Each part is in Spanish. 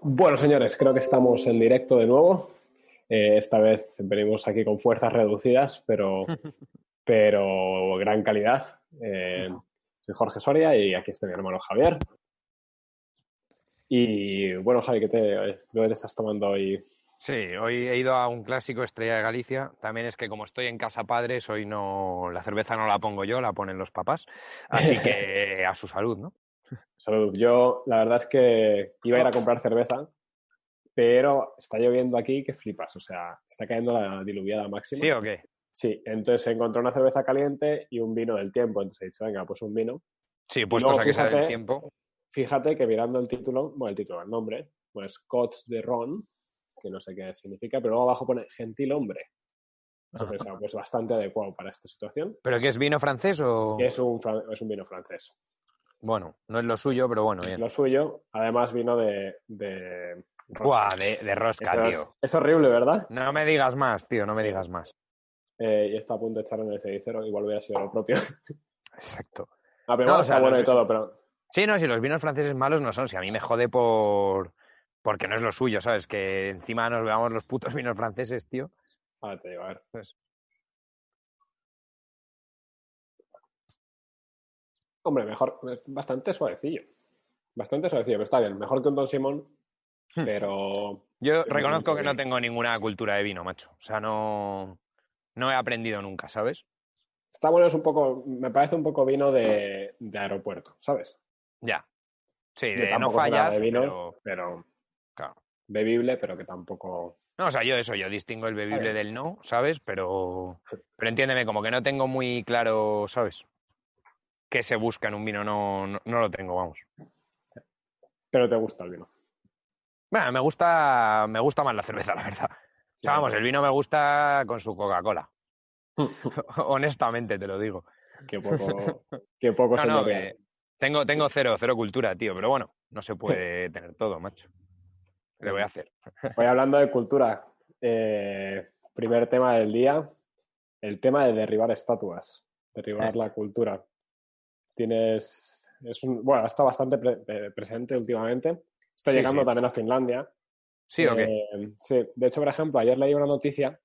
Bueno, señores, creo que estamos en directo de nuevo. Eh, esta vez venimos aquí con fuerzas reducidas, pero, pero gran calidad. Eh, soy Jorge Soria y aquí está mi hermano Javier. Y bueno, Javi, ¿qué te, ¿qué te estás tomando hoy? Sí, hoy he ido a un clásico Estrella de Galicia. También es que como estoy en casa padres, hoy no la cerveza no la pongo yo, la ponen los papás. Así que a su salud, ¿no? Salud. Yo, la verdad es que iba a ir a comprar cerveza, pero está lloviendo aquí que flipas. O sea, está cayendo la diluviada máxima. ¿Sí o qué? Sí, entonces encontré una cerveza caliente y un vino del tiempo. Entonces he dicho, venga, pues un vino. Sí, pues Luego, cosa que sea del fíjate- tiempo. Fíjate que mirando el título, bueno, el título, el nombre, pues Cots de Ron, que no sé qué significa, pero luego abajo pone gentil hombre. Pensaba, pues bastante adecuado para esta situación. ¿Pero qué es vino francés o...? Es un, es un vino francés. Bueno, no es lo suyo, pero bueno, bien. Lo suyo, además vino de... de rosca. Buah, de, de rosca, Eso tío. Es horrible, ¿verdad? No me digas más, tío, no me digas más. Eh, y está a punto de echar en el cenicero, igual hubiera sido lo propio. Exacto. Ah, pero No, bueno, o sea, está bueno los- y todo, pero Sí, no, si los vinos franceses malos no son, si a mí me jode por... Porque no es lo suyo, ¿sabes? Que encima nos veamos los putos vinos franceses, tío. ahora te digo, a ver. Pues- Hombre, mejor, es bastante suavecillo. Bastante suavecillo, pero está bien. Mejor que un Don Simón, Hmm. pero Yo reconozco que no tengo ninguna cultura de vino, macho. O sea, no... No he aprendido nunca, ¿sabes? está bueno, es un poco, me parece un poco vino de, de aeropuerto, ¿sabes? Ya. Sí, de no fallas, de vino, pero... pero Claro. bebible, pero que tampoco... No, o sea, yo eso, yo distingo el bebible del no, ¿sabes? Pero, pero entiéndeme, como que no tengo muy claro, ¿sabes? ¿Qué se busca en un vino? No, no, no lo tengo, vamos. Pero te gusta el vino. Bueno, me gusta, me gusta más la cerveza, la verdad. O sea, vamos, el vino me gusta con su Coca-Cola. Honestamente te lo digo. Qué poco, qué poco No, se no, me que tengo, tengo cero, cero cultura, tío, pero bueno, no se puede tener todo, macho. ¿Qué le voy a hacer? Voy hablando de cultura. eh, primer tema del día, el tema de derribar estatuas, derribar Eh. la cultura. Tienes, es un, bueno, está bastante pre- presente últimamente. Está Sí, llegando sí. también a Finlandia. ¿Sí o qué? Eh, sí, de hecho, por ejemplo, ayer leí una noticia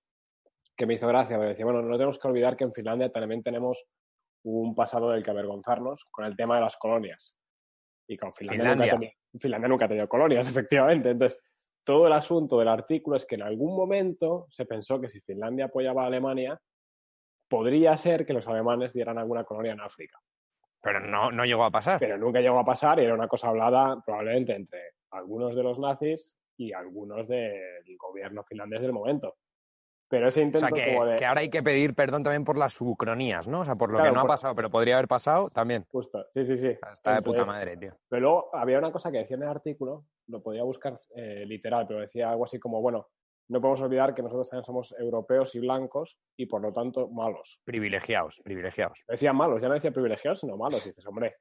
que me hizo gracia, porque decía, bueno, no tenemos que olvidar que en Finlandia también tenemos un pasado del que avergonzarnos con el tema de las colonias. Y con Finlandia, Nunca, ha Finlandia. tenido, Finlandia nunca ha tenido colonias, efectivamente. Entonces, todo el asunto del artículo es que en algún momento se pensó que si Finlandia apoyaba a Alemania, podría ser que los alemanes dieran alguna colonia en África. Pero no, no llegó a pasar. Pero nunca llegó a pasar y era una cosa hablada probablemente entre algunos de los nazis y algunos del gobierno finlandés del momento. Pero ese O intento sea, que, como de... que ahora hay que pedir perdón también por las ucronías, ¿no? O sea, por lo Claro, que no por- ha pasado, pero podría haber pasado también. Justo, sí, sí, sí. Está de puta madre, tío. Pero luego había una cosa que decía en el artículo, lo podía buscar eh, literal, pero decía algo así como, bueno, no podemos olvidar que nosotros también somos europeos y blancos y por lo tanto malos. Privilegiados, privilegiados. Decía malos, ya no decía privilegiados, sino malos. Y dices, hombre,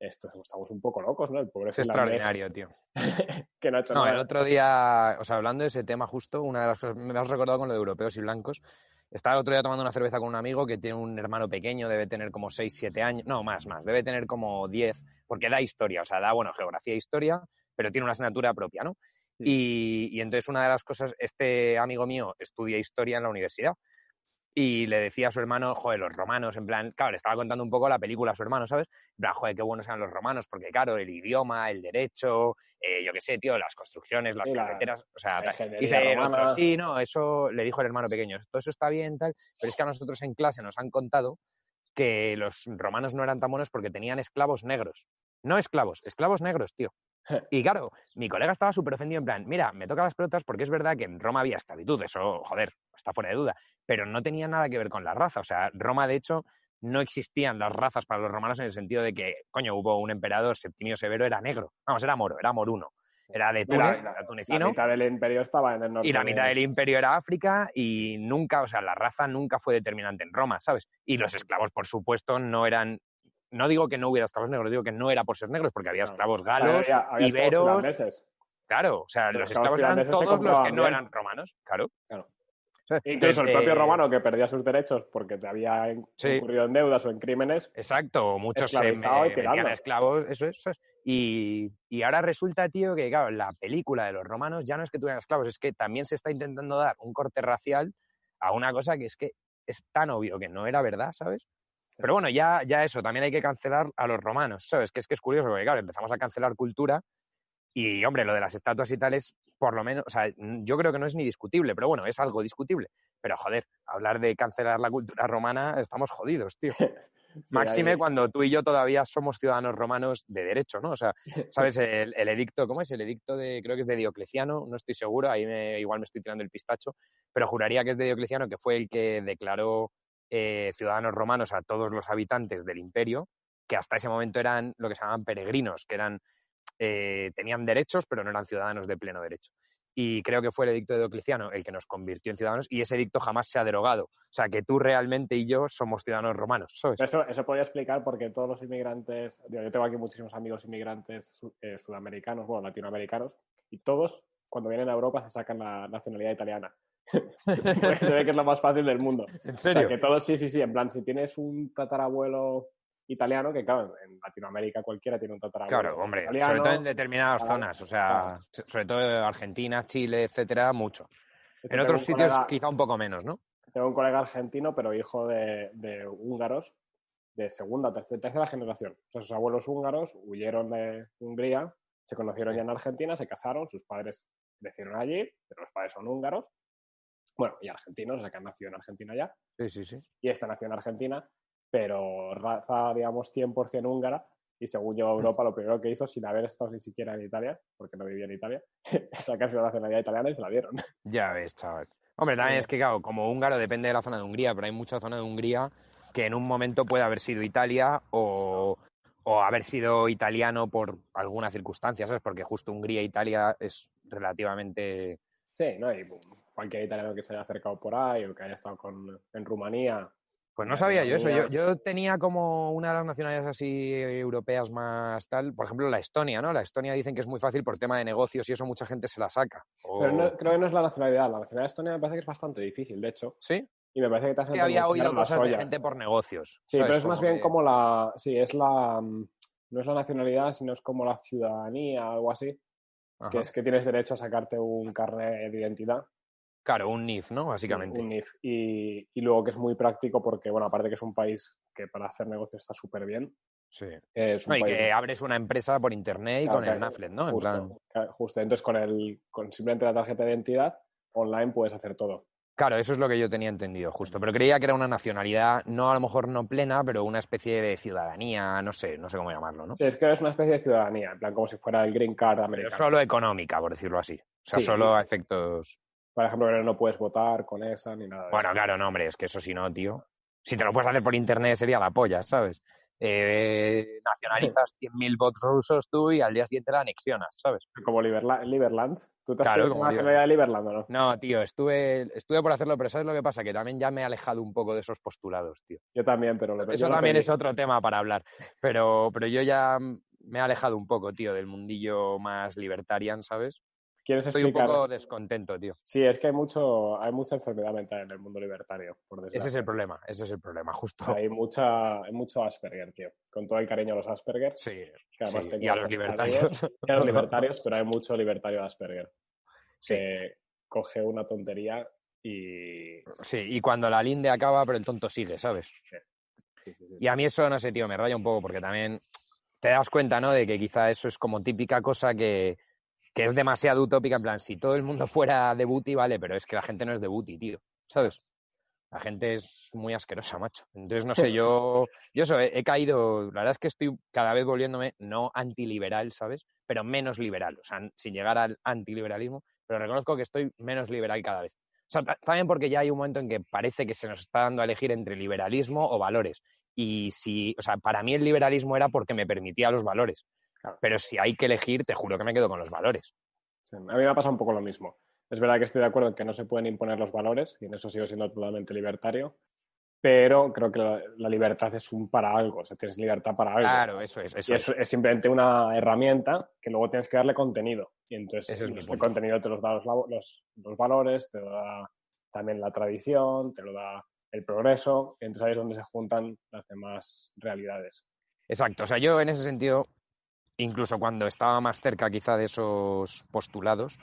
esto, estamos un poco locos, ¿no? El pobre Es extraordinario, tío. que no ha hecho No, nada. el otro día, o sea, hablando de ese tema justo, una de las cosas, me has recordado con lo de europeos y blancos. Estaba el otro día tomando una cerveza con un amigo que tiene un hermano pequeño, debe tener como 6, 7 años, no, más, más, debe tener como 10, porque da historia, o sea, da, bueno, geografía e historia, pero tiene una asignatura propia, ¿no? Y, y entonces una de las cosas, este amigo mío estudia historia en la universidad y le decía a su hermano, joder, los romanos, en plan, claro, le estaba contando un poco la película a su hermano, ¿sabes? En plan, joder, qué buenos eran los romanos, porque claro, el idioma, el derecho, eh, yo qué sé, tío, las construcciones, las la- carreteras, o sea, dice el otro, sí, no, eso le dijo el hermano pequeño, todo eso está bien, tal, pero es que a nosotros en clase nos han contado que los romanos no eran tan buenos porque tenían esclavos negros. No esclavos, esclavos negros, tío. Y claro, mi colega estaba súper ofendido en plan, mira, me toca las pelotas porque es verdad que en Roma había esclavitud, eso, joder, está fuera de duda, pero no tenía nada que ver con la raza. O sea, Roma, de hecho, no existían las razas para los romanos en el sentido de que, coño, hubo un emperador, Septimio Severo, era negro. Vamos, era moro, era moruno. era de Túnez, la- era La tunecino. mitad del imperio estaba en el norte. Y la mitad de- del imperio era África y nunca, o sea, la raza nunca fue determinante en Roma, ¿sabes? Y los esclavos, por supuesto, no eran. No digo que no hubiera esclavos negros, digo que no era por ser negros, porque había esclavos galos, Había- había esclavos iberos. finlandeses. Claro, o sea, Los los esclavos esclavos eran todos los que no eran romanos, claro. Claro. Incluso el Entonces, propio eh, romano que perdía sus derechos porque te había Sí. incurrido en deudas o en crímenes. Exacto, muchos se tirando. esclavos, eso es. eso es. Y, y ahora resulta, tío, que claro, la película de los romanos ya no es que tuvieran esclavos, es que también se está intentando dar un corte racial a una cosa que es que es tan obvio que no era verdad, ¿sabes? Pero bueno, ya, ya eso, también hay que cancelar a los romanos, ¿sabes? Que es que es curioso, porque claro, empezamos a cancelar cultura y, hombre, lo de las estatuas y tal es, por lo menos, o sea, yo creo que no es ni discutible, pero bueno, es algo discutible. Pero joder, hablar de cancelar la cultura romana, estamos jodidos, tío. Sí, Máxime ahí- cuando tú y yo todavía somos ciudadanos romanos de derecho, ¿no? O sea, ¿sabes? El, el edicto, ¿cómo es? El edicto de, creo que es de Diocleciano, no estoy seguro, ahí me- igual me estoy tirando el pistacho, pero juraría que es de Diocleciano, que fue el que declaró eh, ciudadanos romanos a todos los habitantes del imperio, que hasta ese momento eran lo que se llamaban peregrinos, que eran, eh, tenían derechos, pero no eran ciudadanos de pleno derecho. Y creo que fue el edicto de Diocleciano el que nos convirtió en ciudadanos y ese edicto jamás se ha derogado. O sea, que tú realmente y yo somos ciudadanos romanos. Eso, eso podría explicar porque todos los inmigrantes, yo tengo aquí muchísimos amigos inmigrantes eh, sudamericanos, bueno, latinoamericanos, y todos cuando vienen a Europa se sacan la nacionalidad italiana. Porque se ve que es lo más fácil del mundo. ¿En O sea, serio? que todos, sí, sí, sí, en plan, si tienes un tatarabuelo italiano, que claro, en Latinoamérica cualquiera tiene un tatarabuelo Claro, hombre, italiano. sobre todo en determinadas claro, zonas, o sea, claro. so- sobre todo Argentina, Chile, etcétera, mucho. En otros sitios colega- quizá un poco menos, ¿no? Tengo un colega argentino, pero hijo de, de húngaros de segunda, tercera, tercera generación. O sea, sus abuelos húngaros huyeron de Hungría, se conocieron ya en Argentina, se casaron, sus padres crecieron allí, pero los padres son húngaros. Bueno, y argentinos, o sea, que han nacido en Argentina ya. Sí, sí, sí. Y esta nació en Argentina, pero raza, digamos, 100% húngara. Y según llegó a Europa, lo primero que hizo, sin haber estado ni siquiera en Italia, porque no vivía en Italia, es sacarse la nacionalidad italiana y se la dieron. Ya ves, chaval. Hombre, también es que, claro, como húngaro depende de la zona de Hungría, pero hay mucha zona de Hungría que en un momento puede haber sido Italia o, o haber sido italiano por alguna circunstancia, ¿sabes? Porque justo Hungría e Italia es relativamente... Sí, ¿no? Y cualquier italiano que se haya acercado por ahí o que haya estado con, en Rumanía. Pues no sabía yo eso. Yo, yo tenía como una de las nacionalidades así europeas más tal, por ejemplo, la Estonia, ¿no? La Estonia dicen que es muy fácil por tema de negocios y eso mucha gente se la saca. O- Pero no- creo que no es la nacionalidad. La nacionalidad estonia me parece que es bastante difícil, de hecho. ¿Sí? Y me parece que te hacen que había oído cosas de gente por negocios. Sí, ¿sabes? pero es más bien como la. Sí, es la. mm, No es la nacionalidad, sino es como la ciudadanía, algo así. Ajá. Que es que tienes derecho a sacarte un carnet de identidad. Claro, un NIF, ¿no? Básicamente. Un NIF. Y, y luego que es muy práctico porque, bueno, aparte que es un país que para hacer negocios está súper bien. Sí. es un No, y país que abres una empresa por internet y Claro, con el Naflet, ¿no? En Justo, plan... claro, justo. Entonces, con, el, con simplemente la tarjeta de identidad, online puedes hacer todo. Claro, eso es lo que yo tenía entendido, justo. Pero creía que era una nacionalidad, no a lo mejor no plena, pero una especie de ciudadanía, no sé, no sé cómo llamarlo, ¿no? Sí, es que es una especie de ciudadanía, en plan como si fuera el green card Pero americano. solo económica, por decirlo así. O sea, Sí. solo a efectos... Por ejemplo, que no puedes votar con esa ni nada de Bueno, eso. claro, no, hombre, es que eso si no, tío. Si te lo puedes hacer por internet sería la polla, ¿sabes? Eh, nacionalizas 100.000 votos rusos tú y al día siguiente la anexionas, ¿sabes? Como Liberla- Liberland. ¿Tú te has Claro, como nacionalidad de Liberland o no? No, tío, estuve, estuve por hacerlo, pero ¿sabes lo que pasa? Que también ya me he alejado un poco de esos postulados, tío. Yo también, pero lo Eso también es otro tema para hablar. Pero, pero yo ya me he alejado un poco, tío, del mundillo más libertarian, ¿sabes? ¿Quieres Estoy un poco descontento, tío. Sí, es que hay mucho, hay mucha enfermedad mental en el mundo libertario, por desgracia. Ese es el problema, ese es el problema, justo. Hay mucha, hay mucho Asperger, tío. Con todo el cariño a los Asperger, Sí, que además sí, tengo y a los libertarios. y a los libertarios, pero hay mucho libertario Asperger Sí. que coge una tontería y... Sí, y cuando la linde acaba, pero el tonto sigue, ¿sabes? Sí, sí, sí. Y a mí eso, no sé, tío, me raya un poco porque también te das cuenta, ¿no? De que quizá eso es como típica cosa que, que es demasiado utópica. En plan, si todo el mundo fuera de booty, vale, pero es que la gente no es de booty, tío, ¿sabes? La gente es muy asquerosa, macho. Entonces, no sé, yo, yo eso, he, he caído, la verdad es que estoy cada vez volviéndome no antiliberal, ¿sabes? Pero menos liberal, o sea, sin llegar al antiliberalismo, pero reconozco que estoy menos liberal cada vez. O sea, ta- también porque ya hay un momento en que parece que se nos está dando a elegir entre liberalismo o valores. Y si, o sea, para mí el liberalismo era porque me permitía los valores. Claro. Pero si hay que elegir, te juro que me quedo con los valores. A mí me ha pasado un poco lo mismo. Es verdad que estoy de acuerdo en que no se pueden imponer los valores, y en eso sigo siendo totalmente libertario, pero creo que la, libertad es un para algo, o sea, tienes libertad para algo. Claro, eso es. Eso es. simplemente una herramienta que luego tienes que darle contenido. Y entonces el contenido te los da los, los, valores, te lo da también la tradición, te lo da el progreso, y entonces ahí es donde se juntan las demás realidades. Exacto, o sea, yo en ese sentido, incluso cuando estaba más cerca quizá de esos postulados,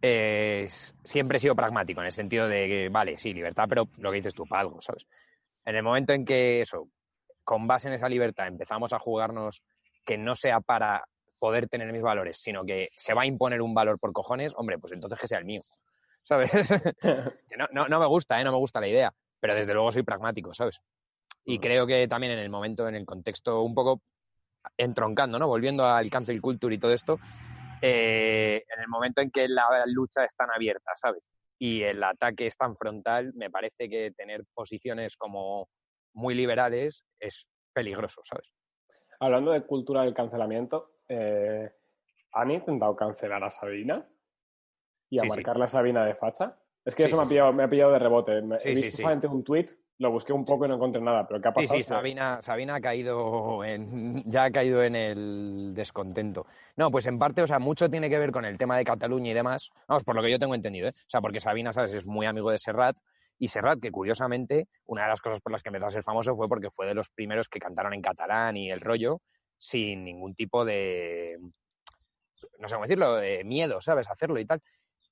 eh, siempre he sido pragmático, en el sentido de que, vale, sí, libertad, pero lo que dices tú, para algo, ¿sabes? En el momento en que eso, con base en esa libertad, empezamos a jugarnos que no sea para poder tener mis valores, sino que se va a imponer un valor por cojones, hombre, pues entonces que sea el mío, ¿sabes? no, no, me gusta, ¿eh? No me gusta la idea, pero desde luego soy pragmático, ¿sabes? Y creo que también en el momento, en el contexto, un poco entroncando, ¿no? Volviendo al cancel culture y todo esto, eh, en el momento en que la lucha es tan abierta, ¿sabes? Y el ataque es tan frontal, me parece que tener posiciones como muy liberales es peligroso, ¿sabes? Hablando de cultura del cancelamiento, eh, ¿han intentado cancelar a Sabina? ¿Y a marcar la Sabina de facha? Es que eso me, ha pillado, me ha pillado de rebote. he visto solamente un tweet lo busqué un poco y no encontré nada, pero ¿qué ha pasado? Sí, sí, Sabina, Sabina ha caído en, ya ha caído en el descontento. No, pues en parte, o sea, mucho tiene que ver con el tema de Cataluña y demás, vamos, por lo que yo tengo entendido, ¿eh? O sea, porque Sabina, ¿sabes? Es muy amigo de Serrat, y Serrat, que curiosamente, una de las cosas por las que empezó a ser famoso fue porque fue de los primeros que cantaron en catalán y el rollo, sin ningún tipo de, no sé cómo decirlo, de miedo, ¿sabes? Hacerlo y tal.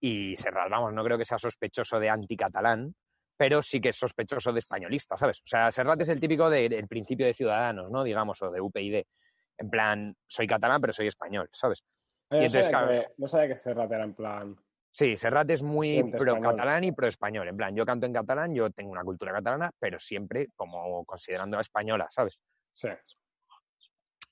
Y Serrat, vamos, no creo que sea sospechoso de anticatalán, pero sí que es sospechoso de españolista, ¿sabes? O sea, Serrat es el típico del principio de Ciudadanos, ¿no? Digamos, o de UPyD. En plan, soy catalán, pero soy español, ¿sabes? y entonces, que, no sabía que Serrat era en plan... Sí, Serrat es muy pro-catalán y pro-español. En plan, yo canto en catalán, yo tengo una cultura catalana, pero siempre como considerando la española, ¿sabes? Sí.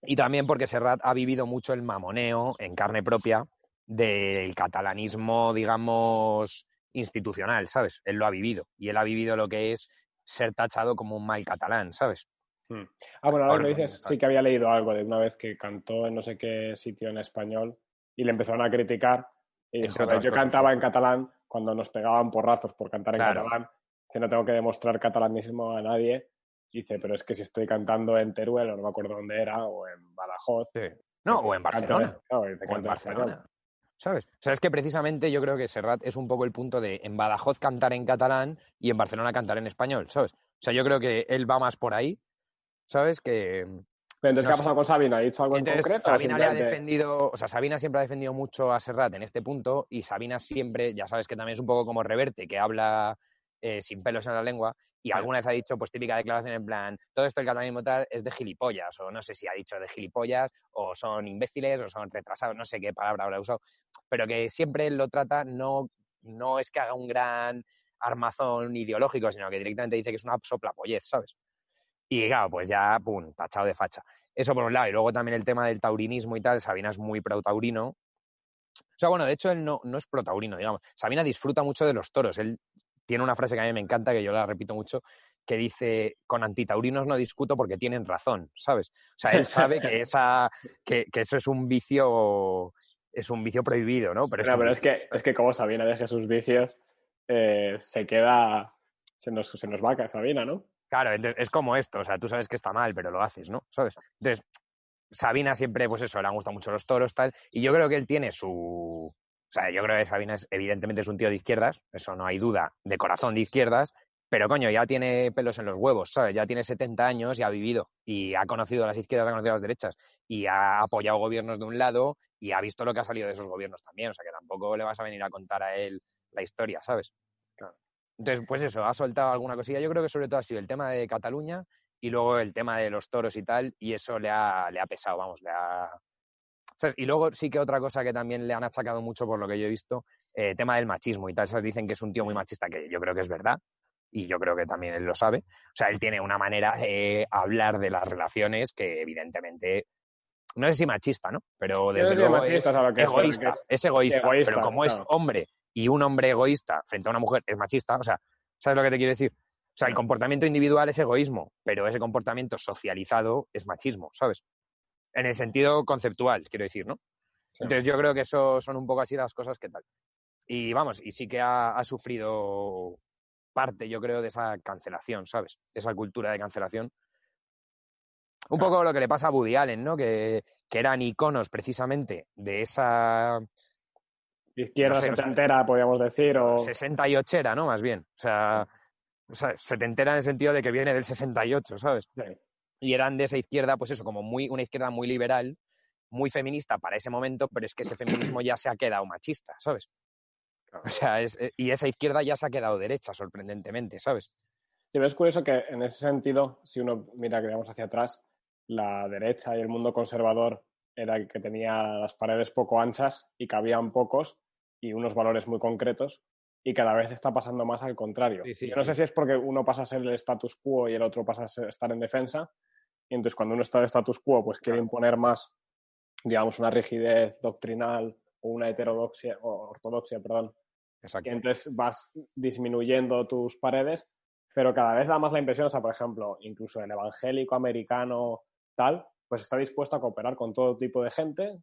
Y también porque Serrat ha vivido mucho el mamoneo en carne propia del catalanismo, digamos, institucional, ¿sabes? Él lo ha vivido y él ha vivido lo que es ser tachado como un mal catalán, ¿sabes? Hmm. Ah, bueno, ahora me dices, sí que había leído algo de una vez que cantó en no sé qué sitio en español y le empezaron a criticar y dijo, yo cantaba en catalán cuando nos pegaban porrazos por cantar en catalán, que no tengo que demostrar catalanismo a nadie. Dice, pero es que si estoy cantando en Teruel, o no me acuerdo dónde era, o en Badajoz. No, o en Barcelona. o en Barcelona. ¿Sabes? O sea, es que precisamente yo creo que Serrat es un poco el punto de en Badajoz cantar en catalán y en Barcelona cantar en español, ¿sabes? O sea, yo creo que él va más por ahí, ¿sabes? Que... entonces, ¿qué ha pasado con Sabina? ¿Ha dicho algo en concreto? Sabina le ha defendido, o sea, Sabina siempre ha defendido mucho a Serrat en este punto y Sabina siempre, ya sabes que también es un poco como Reverte, que habla eh, sin pelos en la lengua y alguna vez ha dicho, pues típica declaración en plan, todo esto el catalanismo tal es de gilipollas, o no sé si ha dicho de gilipollas, o son imbéciles, o son retrasados, no sé qué palabra habrá usado, pero que siempre lo trata, no, no es que haga un gran armazón ideológico, sino que directamente dice que es una soplapollez, ¿sabes? Y claro, pues ya, pum, tachado de facha. Eso por un lado. Y luego también el tema del taurinismo y tal. Sabina es muy pro-taurino. O sea, bueno, de hecho él no, no es pro-taurino, digamos. Sabina disfruta mucho de los toros. Él tiene una frase que a mí me encanta, que yo la repito mucho, que dice, con antitaurinos no discuto porque tienen razón, ¿sabes? O sea, él sabe que, esa, que, eso es un vicio es un vicio prohibido, ¿no? Pero, es, pero es, que, es que como Sabina deje sus vicios, eh, se queda, se nos, se nos va Sabina, ¿no? Claro, es como esto, o sea, tú sabes que está mal, pero lo haces, ¿no? ¿Sabes? Entonces, Sabina siempre, pues eso, le han gustado mucho los toros, tal, y yo creo que él tiene su, sea, yo creo que Sabina es, evidentemente es un tío de izquierdas, eso no hay duda, de corazón de izquierdas, pero coño, ya tiene pelos en los huevos, ¿sabes? Ya tiene 70 años y ha vivido y ha conocido las izquierdas, ha conocido las derechas y ha apoyado gobiernos de un lado y ha visto lo que ha salido de esos gobiernos también, o sea que tampoco le vas a venir a contar a él la historia, ¿sabes? Entonces, pues eso, ha soltado alguna cosilla. Yo creo que sobre todo ha sido el tema de Cataluña y luego el tema de los toros y tal, y eso le ha, le ha pesado, vamos, le ha, y luego sí que otra cosa que también le han achacado mucho por lo que yo he visto, eh, tema del machismo y tal. Esas dicen que es un tío muy machista, que yo creo que es verdad. Y yo creo que también él lo sabe. O sea, él tiene una manera de hablar de las relaciones que evidentemente no sé si machista, ¿no? Pero desde luego es, egoísta, es, egoísta, pero como es hombre y un hombre egoísta frente a una mujer es machista, o sea, ¿sabes lo que te quiero decir? O sea, el comportamiento individual es egoísmo, pero ese comportamiento socializado es machismo, ¿sabes? En el sentido conceptual, quiero decir, ¿no? Entonces yo creo que eso son un poco así las cosas que tal. Y vamos, y sí que ha, sufrido parte, yo creo, de esa cancelación, ¿sabes? esa cultura de cancelación. Un poco lo que le pasa a Woody Allen, ¿no? Que, eran iconos precisamente de esa... Izquierda setentera, podríamos decir, o... 68 era, ¿no? Más bien. O sea, o sea, setentera en el sentido de que viene del 68, ¿sabes? Y eran de esa izquierda, pues eso, como muy, una izquierda muy liberal, muy feminista para ese momento, pero es que ese feminismo ya se ha quedado machista, ¿sabes? O sea, eh, y esa izquierda ya se ha quedado derecha, sorprendentemente, ¿sabes? Sí, pero es curioso que en ese sentido, si uno mira que vamos hacia atrás, la derecha y el mundo conservador era el que tenía las paredes poco anchas y cabían pocos y unos valores muy concretos y cada vez está pasando más al contrario. Yo no sé si es porque uno pasa a ser el status quo y el otro pasa a estar en defensa y entonces cuando uno está en status quo pues quiere imponer más, digamos, una rigidez doctrinal o una heterodoxia, o ortodoxia, perdón, Exacto. Y entonces vas disminuyendo tus paredes, pero cada vez da más la impresión, o sea, por ejemplo, incluso el evangélico americano tal, pues está dispuesto a cooperar con todo tipo de gente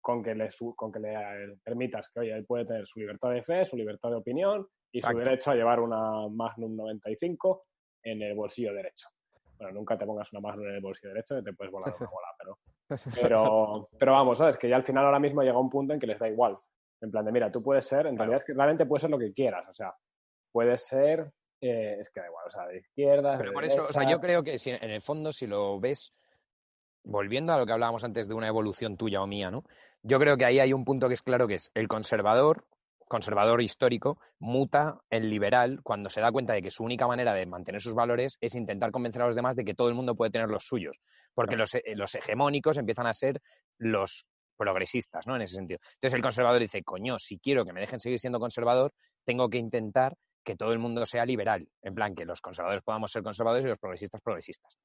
con que le, con que le permitas que, oye, él puede tener su libertad de fe, su libertad de opinión y su derecho a llevar una Magnum 95 en el bolsillo derecho. Bueno, nunca te pongas una Magnum en el bolsillo derecho que te puedes volar una bola, pero, pero, pero vamos, ¿sabes? Que ya al final ahora mismo llega un punto en que les da igual. En plan de, mira, tú puedes ser, en realidad realmente puedes ser lo que quieras, o sea, puedes ser, eh, es que da igual, o sea, de izquierda. Pero por eso, o sea, yo creo que si, en el fondo, si lo ves, volviendo a lo que hablábamos antes de una evolución tuya o mía, ¿no? Yo creo que ahí hay un punto que es claro que es el conservador, conservador histórico, muta el liberal cuando se da cuenta de que su única manera de mantener sus valores es intentar convencer a los demás de que todo el mundo puede tener los suyos. Porque los, eh, los hegemónicos empiezan a ser los progresistas, ¿no? En ese sentido. Entonces el conservador dice, coño, si quiero que me dejen seguir siendo conservador, tengo que intentar que todo el mundo sea liberal, en plan que los conservadores podamos ser conservadores y los progresistas progresistas.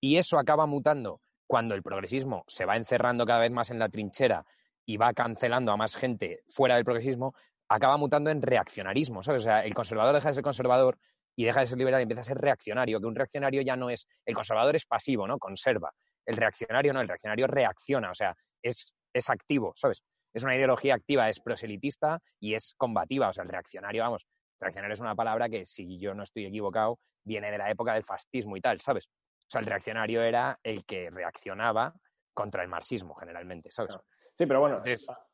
Y eso acaba mutando cuando el progresismo se va encerrando cada vez más en la trinchera y va cancelando a más gente fuera del progresismo, acaba mutando en reaccionarismo, ¿sabes? O sea, el conservador deja de ser conservador y deja de ser liberal y empieza a ser reaccionario, que un reaccionario ya no es, el conservador es pasivo, ¿no? Conserva. El reaccionario no, el reaccionario reacciona, o sea, es es activo, ¿sabes? Es una ideología activa, es proselitista y es combativa. O sea, el reaccionario, vamos, reaccionario es una palabra que, si yo no estoy equivocado, viene de la época del fascismo y tal, ¿sabes? O sea, el reaccionario era el que reaccionaba contra el marxismo, generalmente, ¿sabes? Sí, pero bueno,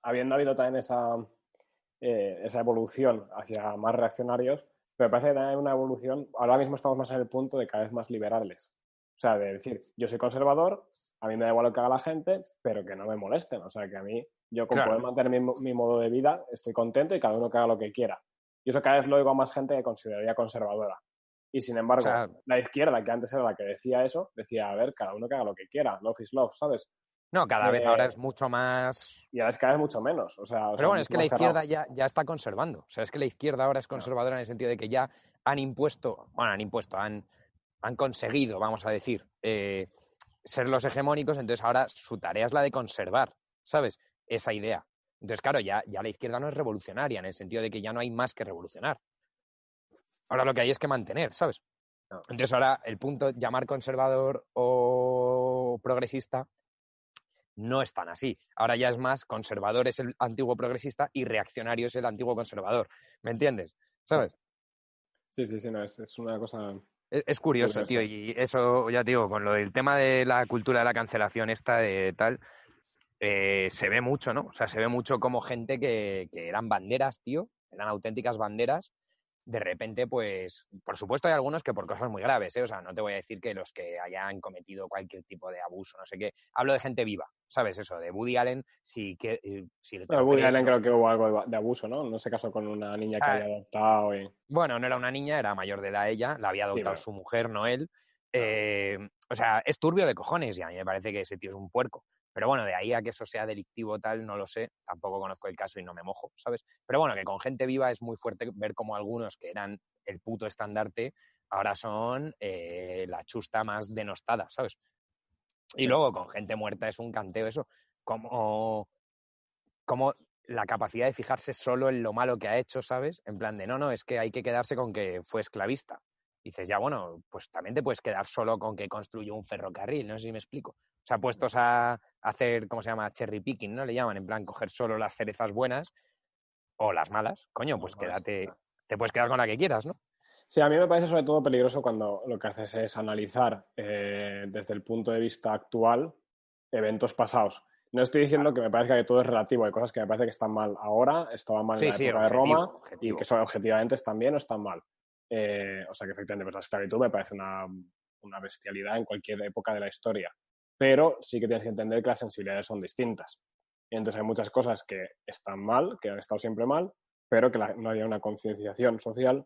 habiendo habido también esa, eh, esa evolución hacia más reaccionarios, pero me parece que también hay una evolución, ahora mismo estamos más en el punto de cada vez más liberales. O sea, de decir, yo soy conservador, a mí me da igual lo que haga la gente, pero que no me molesten. O sea, que a mí, yo con poder mantener mi, modo de vida, estoy contento y cada uno que haga lo que quiera. Y eso cada vez lo oigo a más gente que consideraría conservadora. Y sin embargo, la izquierda, que antes era la que decía eso, decía, a ver, cada uno que haga lo que quiera. Love is love, ¿sabes? No, cada vez ahora eh, es mucho más. Y ahora es cada vez mucho menos. O sea, Pero bueno, es que la izquierda ya, ya, está conservando. O sea, es que la izquierda ahora es conservadora en el sentido de que ya han impuesto, bueno, han impuesto, han, han conseguido, vamos a decir, eh, ser los hegemónicos, entonces ahora su tarea es la de conservar, ¿sabes? Esa idea. Entonces, claro, ya, ya la izquierda no es revolucionaria, en el sentido de que ya no hay más que revolucionar. Ahora lo que hay es que mantener, ¿sabes? Entonces ahora el punto llamar conservador o progresista no es tan así. Ahora ya es más conservador es el antiguo progresista y reaccionario es el antiguo conservador. ¿Me entiendes? ¿Sabes? Sí, sí, sí, no, es, es una cosa es, curioso, tío, y eso, ya digo, con lo del tema de la cultura de la cancelación esta de tal, eh, se ve mucho, ¿no? O sea, se ve mucho como gente que, que eran banderas, tío, eran auténticas banderas, de repente, pues, por supuesto hay algunos que por cosas muy graves, ¿eh? O sea, no te voy a decir que los que hayan cometido cualquier tipo de abuso, no sé qué. Hablo de gente viva, ¿sabes? Eso, de Woody Allen, si... Que, eh, si Woody Allen creo que hubo algo de abuso, ¿no? No se casó con una niña que ah, había adoptado y... Bueno, no era una niña, era mayor de edad ella, la había adoptado su mujer, no él. Eh, o sea, es turbio de cojones y a mí me parece que ese tío es un puerco. Pero bueno, de ahí a que eso sea delictivo tal, no lo sé, tampoco conozco el caso y no me mojo, ¿sabes? Pero bueno, que con gente viva es muy fuerte ver como algunos que eran el puto estandarte ahora son eh, la chusta más denostada, ¿sabes? Y luego con gente muerta es un canteo eso, como, como la capacidad de fijarse solo en lo malo que ha hecho, ¿sabes? En plan de, no, no, es que hay que quedarse con que fue esclavista. dices, ya, bueno, pues también te puedes quedar solo con que construyó un ferrocarril, no sé si me explico. Sea, puestos a hacer, ¿cómo se llama? Cherry picking, ¿no? Le llaman, en plan, coger solo las cerezas buenas o las malas. Coño, pues quédate, te puedes quedar con la que quieras, ¿no? Sí, a mí me parece sobre todo peligroso cuando lo que haces es analizar eh, desde el punto de vista actual eventos pasados. No estoy diciendo que me parezca que todo es relativo, hay cosas que me parece que están mal ahora, estaban mal en la época de Roma y que son, objetivamente están bien o están mal. Eh, o sea que efectivamente pues la esclavitud me parece una, una bestialidad en cualquier época de la historia. Pero sí que tienes que entender que las sensibilidades son distintas. Y entonces hay muchas cosas que están mal, que han estado siempre mal, pero que no había una concienciación social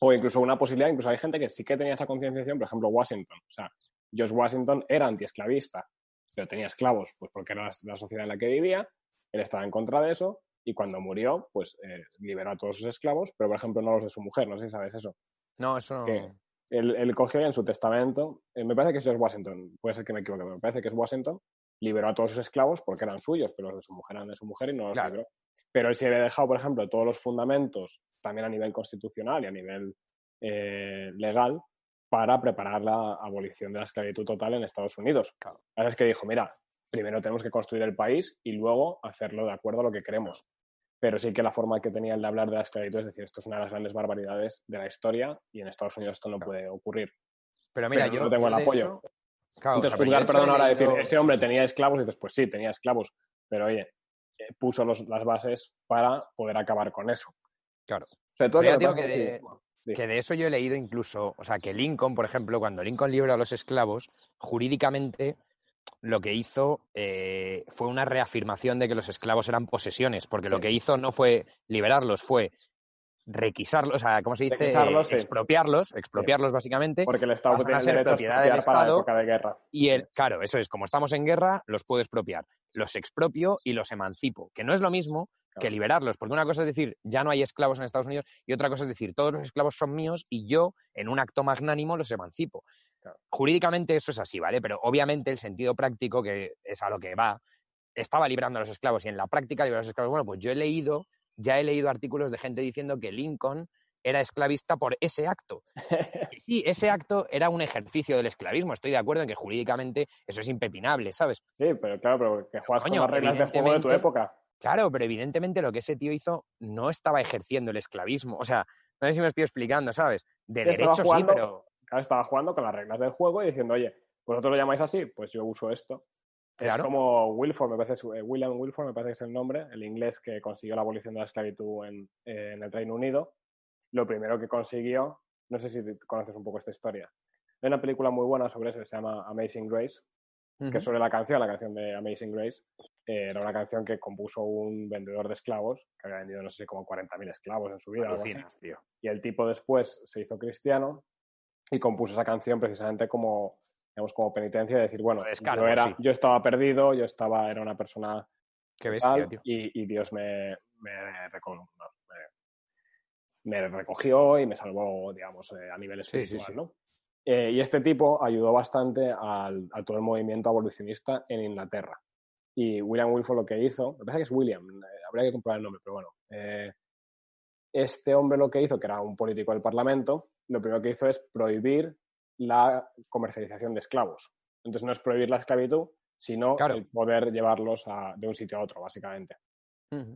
o incluso una posibilidad, incluso hay gente que sí que tenía esa concienciación, por ejemplo, Washington. O sea, George Washington era antiesclavista, pero tenía esclavos, pues porque era la, sociedad en la que vivía, él estaba en contra de eso, y cuando murió, pues eh, liberó a todos sus esclavos, pero por ejemplo no los de su mujer, no sé si sabes eso. No, eso no. Que él, cogió en su testamento, eh, me parece que eso es Washington, puede ser que me equivoque, pero me parece que es Washington, liberó a todos sus esclavos porque eran suyos, pero los de su mujer eran de su mujer y no los liberó. Pero él sí había dejado, por ejemplo, todos los fundamentos, también a nivel constitucional y a nivel eh, legal, para preparar la abolición de la esclavitud total en Estados Unidos. Claro. Ahora es que dijo, mira, primero tenemos que construir el país y luego hacerlo de acuerdo a lo que queremos. Pero sí que la forma que tenía el de hablar de la esclavitud es decir, esto es una de las grandes barbaridades de la historia y en Estados Unidos esto no puede ocurrir. Pero mira, yo no tengo el apoyo. Entonces, juzgar, perdón, ahora decir, ese hombre tenía esclavos y después sí, tenía esclavos, pero oye, eh, puso las bases para poder acabar con eso. Claro. que, de, que, de, eso yo he leído incluso, o sea, que Lincoln, por ejemplo, cuando Lincoln libra a los esclavos, jurídicamente lo que hizo eh, fue una reafirmación de que los esclavos eran posesiones, porque lo que hizo no fue liberarlos, fue requisarlos, o sea, ¿cómo se dice? expropiarlos, expropiarlos básicamente. Porque el Estado tiene ser propiedad del Estado. de guerra. Y el, claro, eso es, como estamos en guerra, los puedo expropiar. Los expropio y los emancipo, que no es lo mismo que liberarlos, porque una cosa es decir, ya no hay esclavos en Estados Unidos, y otra cosa es decir, todos los esclavos son míos y yo, en un acto magnánimo, los emancipo. Jurídicamente eso es así, ¿vale? Pero obviamente el sentido práctico, que es a lo que va, estaba librando a los esclavos y en la práctica liberar a los esclavos. Bueno, pues yo he leído ya he leído artículos de gente diciendo que Lincoln era esclavista por ese acto. sí, ese acto era un ejercicio del esclavismo. Estoy de acuerdo en que jurídicamente eso es impepinable, ¿sabes? Sí, pero claro, pero que juegas con las reglas de juego de tu época. Claro, pero evidentemente lo que ese tío hizo no estaba ejerciendo el esclavismo. O sea, no sé si me estoy explicando, ¿sabes? De derecho sí, pero. Claro, estaba jugando con las reglas del juego y diciendo, oye, ¿vosotros lo llamáis así? Pues yo uso esto. Es como Wilford, me parece, eh, William Wilford me parece que es el nombre, el inglés que consiguió la abolición de la esclavitud en, el Reino Unido. Lo primero que consiguió, no sé si conoces un poco esta historia, hay una película muy buena sobre eso, se llama Amazing Grace, que es sobre la canción, la canción de Amazing Grace. Eh, era una canción que compuso un vendedor de esclavos, que había vendido, no sé si como 40.000 esclavos en su vida. Tío. Y el tipo después se hizo cristiano y compuso esa canción precisamente como digamos, como penitencia de decir, bueno, yo, era, yo estaba perdido, yo estaba, era una persona Qué bestia, tío. Y, Dios me, me, me, recogió y me salvó, digamos, eh, a nivel espiritual, ¿no? Eh, y este tipo ayudó bastante al, a todo el movimiento abolicionista en Inglaterra. Y William Wilford lo que hizo, me parece que es William, eh, habría que comprobar el nombre, pero bueno, este hombre lo que hizo, que era un político del Parlamento, lo primero que hizo es prohibir la comercialización de esclavos. Entonces no es prohibir la esclavitud, sino el poder llevarlos de un sitio a otro, básicamente.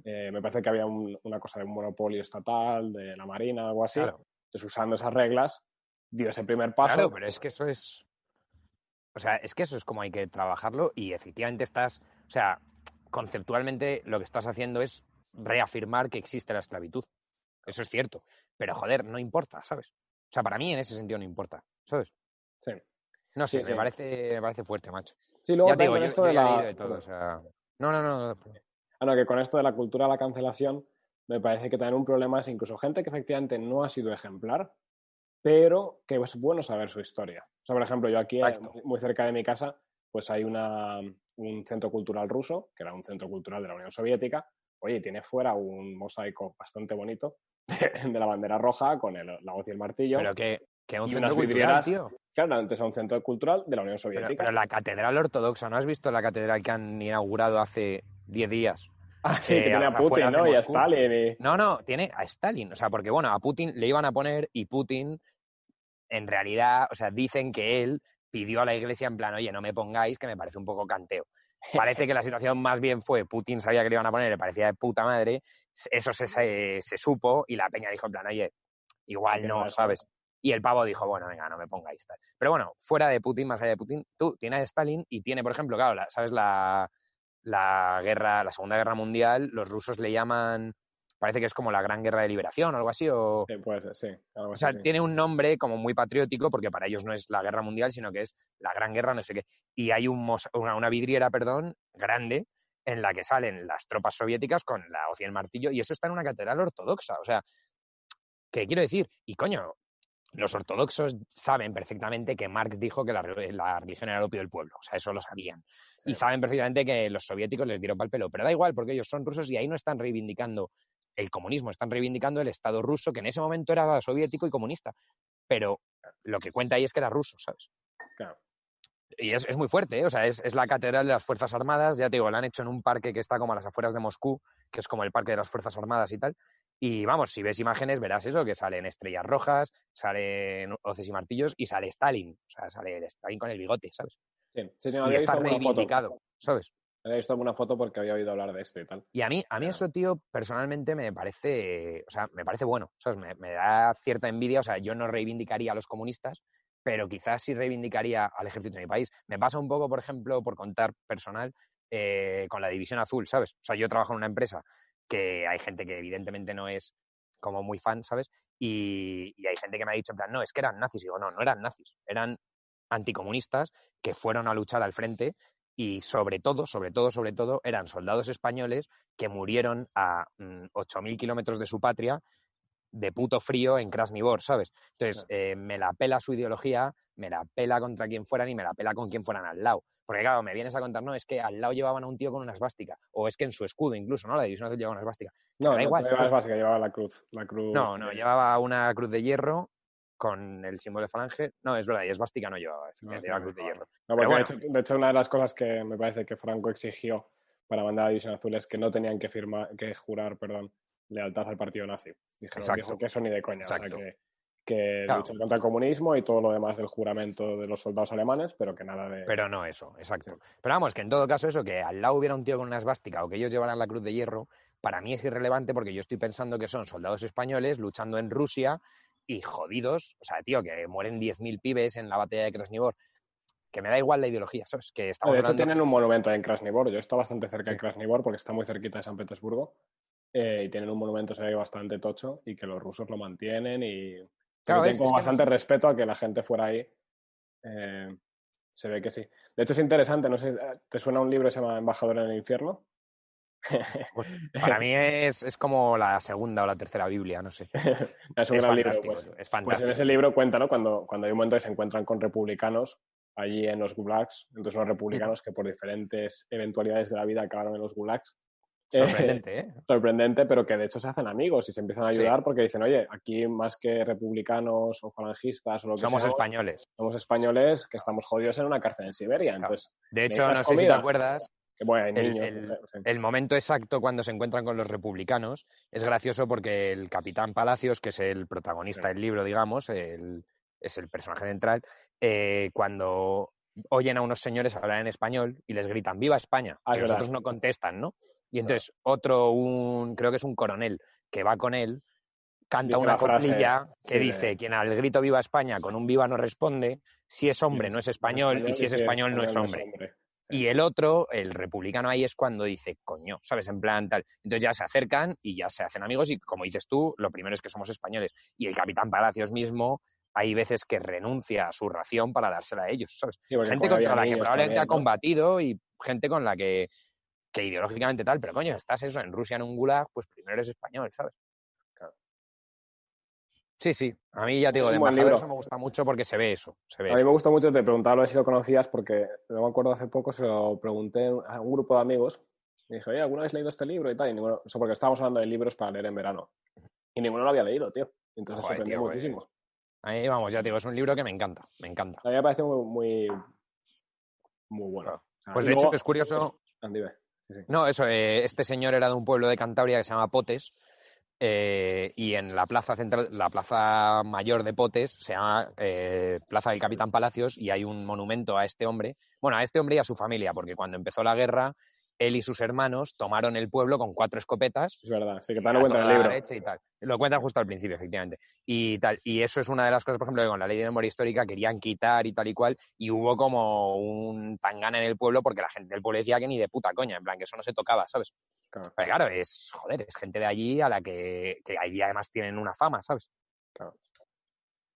Eh, me parece que había una cosa de un monopolio estatal, de la Marina, algo así. Entonces, usando esas reglas, dio ese primer paso. Claro, pero es que eso es. O sea, es que eso es como hay que trabajarlo y efectivamente estás. O sea, conceptualmente lo que estás haciendo es reafirmar que existe la esclavitud. Eso es cierto. Pero joder, no importa, ¿sabes? O sea, para mí en ese sentido no importa. ¿sabes? Sí. No sé, Me, parece, me parece fuerte, macho. Sí, luego ya con esto de la... No, no, no. Ah, no, que con esto de la cultura de la cancelación me parece que también un problema es incluso gente que efectivamente no ha sido ejemplar, pero que es bueno saber su historia. O sea, por ejemplo, yo aquí, eh, muy cerca de mi casa, pues hay una, un centro cultural ruso, que era un centro cultural de la Unión Soviética. Oye, tiene fuera un mosaico bastante bonito de, la bandera roja con el, la hoz y el martillo. Pero que, que un centro cultural, tío. Claro, antes era un centro cultural de la Unión Soviética. Pero, la catedral ortodoxa, ¿no has visto la catedral que han inaugurado hace 10 días? Ah, sí, que tiene a Putin, ¿no? Y a Stalin. No, no, tiene a Stalin. O sea, porque bueno, a Putin le iban a poner y Putin, en realidad, o sea, dicen que él pidió a la iglesia en plan, oye, no me pongáis, que me parece un poco canteo. Parece que la situación más bien fue, Putin sabía que le iban a poner, le parecía de puta madre, eso se, se, se supo y la peña dijo en plan, oye, igual no, ¿sabes? Y el pavo dijo, bueno, venga, no me pongáis tal. Pero bueno, fuera de Putin, más allá de Putin, tú tienes a Stalin y tiene, por ejemplo, claro, ¿sabes? La, la guerra, la Segunda Guerra Mundial, los rusos le llaman, parece que es como la Gran Guerra de Liberación o algo así. O, sí, puede ser, sí. o sea, tiene un nombre como muy patriótico porque para ellos no es la Guerra Mundial, sino que es la Gran Guerra, no sé qué. Y hay un, una, una vidriera, perdón, grande en la que salen las tropas soviéticas con la hoz y el martillo, y eso está en una catedral ortodoxa. O sea, ¿qué quiero decir? Y coño, los ortodoxos saben perfectamente que Marx dijo que la, religión era el opio del pueblo, o sea, eso lo sabían. Y saben perfectamente que los soviéticos les dieron pal pelo, pero da igual porque ellos son rusos y ahí no están reivindicando el comunismo, están reivindicando el Estado ruso, que en ese momento era soviético y comunista. Pero lo que cuenta ahí es que era ruso, ¿sabes? Claro. Y es, es muy fuerte, ¿eh? o sea, es, es, la catedral de las Fuerzas Armadas, ya te digo, la han hecho en un parque que está como a las afueras de Moscú, que es como el parque de las Fuerzas Armadas y tal, y vamos, si ves imágenes verás eso, que salen estrellas rojas, salen hoces y martillos y sale Stalin. O sea, sale Stalin con el bigote, ¿sabes? Sí, sí no, había y está reivindicado, foto. ¿sabes? Había visto alguna foto porque había oído hablar de esto y tal. Y a mí, a mí eso, tío, personalmente me parece, o sea, me parece bueno, ¿sabes? Me, me da cierta envidia, o sea, yo no reivindicaría a los comunistas, pero quizás sí reivindicaría al ejército de mi país. Me pasa un poco, por ejemplo, por contar personal, eh, con la División Azul, ¿sabes? O sea, yo trabajo en una empresa que hay gente que evidentemente no es como muy fan, ¿sabes? Y, hay gente que me ha dicho en plan, no, es que eran nazis. Y digo, no, no eran nazis, eran anticomunistas que fueron a luchar al frente y sobre todo, sobre todo, sobre todo, eran soldados españoles que murieron a mm, 8.000 kilómetros de su patria de puto frío en Krasnivor, ¿sabes? Entonces, eh, me la pela su ideología, me la pela contra quien fueran y me la pela con quien fueran al lado. Porque claro, me vienes a contar, no, es que al lado llevaban a un tío con una esvástica, o es que en su escudo incluso, ¿no? La división azul llevaba una esvástica. No, da igual. no llevaba esvástica, llevaba la cruz, la cruz. No, no, llevaba una cruz de hierro con el símbolo de falange. No, es verdad, y esvástica no llevaba, No, llevaba cruz de hierro. No, porque bueno. de, hecho, de hecho una de las cosas que me parece que Franco exigió para mandar a la División Azul es que no tenían que firmar, que jurar, perdón, lealtad al partido nazi. Dijeron, Exacto. dijo que eso ni de coña, Exacto. o sea que, que Claro. luchan contra el comunismo y todo lo demás del juramento de los soldados alemanes, pero que nada de... Pero no eso, exacto. Sí. Pero vamos, que en todo caso eso, que al lado hubiera un tío con una esvástica o que ellos llevaran la cruz de hierro, para mí es irrelevante porque yo estoy pensando que son soldados españoles luchando en Rusia y jodidos, o sea, tío, que mueren 10.000 pibes en la batalla de Krasnivor. Que me da igual la ideología, ¿sabes? Que estamos de hecho, hablando- tienen un monumento ahí en Krasnivor. Yo estoy bastante cerca de Sí. Krasnivor porque está muy cerquita de San Petersburgo. Eh, y tienen un monumento, se ve bastante tocho y que los rusos lo mantienen y Claro, es- es que bastante respeto a que la gente fuera ahí. Eh, se ve que sí. De hecho, es interesante. No sé, ¿te suena un libro que se llama Embajador en el Infierno? Para mí es, es como la segunda o la tercera Biblia, no sé. es un es gran libro. fantástico, Pues, tío, es pues fantástico. en ese libro cuenta, ¿no? Cuando, cuando hay un momento que se encuentran con republicanos allí en los gulags, entonces unos republicanos que por diferentes eventualidades de la vida acabaron en los gulags. Eh, Sorprendente, ¿eh? sorprendente, pero que de hecho se hacen amigos y se empiezan a Sí. ayudar porque dicen, oye, aquí más que republicanos o falangistas o lo que Somos seamos, españoles. somos españoles que estamos jodidos en una cárcel en Siberia. Claro. Entonces, De hecho, ¿Necesitas no sé si te acuerdas, que bueno, El- niños. el- no sé. el momento exacto cuando se encuentran con los republicanos es gracioso porque el capitán Palacios, que es el protagonista Sí. del libro, digamos, el- es el personaje central, eh, cuando oyen a unos señores hablar en español y les gritan ¡Viva España! Ah, y los otros no contestan, ¿no? Y entonces otro, un, creo que es un coronel, que va con él, canta una coplilla que sí, dice, quien al grito Viva España con un viva no responde, si es hombre Sí, no es español, y si es español no es hombre. Sí. Y el otro, el republicano ahí es cuando dice, coño, ¿sabes? En plan tal. Entonces ya se acercan y ya se hacen amigos y como dices tú, lo primero es que somos españoles. Y el capitán Palacios mismo, hay veces que renuncia a su ración para dársela a ellos, ¿sabes? Gente contra la que probablemente ha combatido y gente con la que, que ideológicamente tal, pero coño, estás eso en Rusia en un gulag, pues primero eres español, ¿sabes? Claro. Sí, sí. A mí ya te digo, Es de embajador eso me gusta mucho porque se ve eso. Se ve A mí eso. me gustó mucho, te preguntaba a ver si lo conocías porque no me acuerdo hace poco, se lo pregunté a un grupo de amigos y dije, oye, ¿alguna vez leído este libro y tal? Y ninguno, o sea, porque estábamos hablando de libros para leer en verano. Y ninguno lo había leído, tío. Entonces Joder, sorprendió tío, pues, muchísimo. A mí, vamos, ya te digo, es un libro que me encanta, me encanta. A mí me parece muy, muy, muy bueno. Claro. Pues y de hecho que es curioso, dime. No, eso, eh, este señor era de un pueblo de Cantabria que se llama Potes eh, y en la plaza central, la plaza mayor de Potes, se llama eh, Plaza del Capitán Palacios, y hay un monumento a este hombre, bueno, a este hombre y a su familia, porque cuando empezó la guerra, él y sus hermanos tomaron el pueblo con cuatro escopetas. Es verdad, sí que te lo cuenta en el libro. Y tal. Lo cuentan justo al principio, efectivamente. Y tal. Y eso es una de las cosas, por ejemplo, que con la ley de memoria histórica querían quitar y tal y cual, y hubo como un tangana en el pueblo porque la gente del pueblo decía que ni de puta coña, en plan, que eso no se tocaba, ¿sabes? Claro. Pero claro, es, joder, es gente de allí a la que, que allí además tienen una fama, ¿sabes? Claro.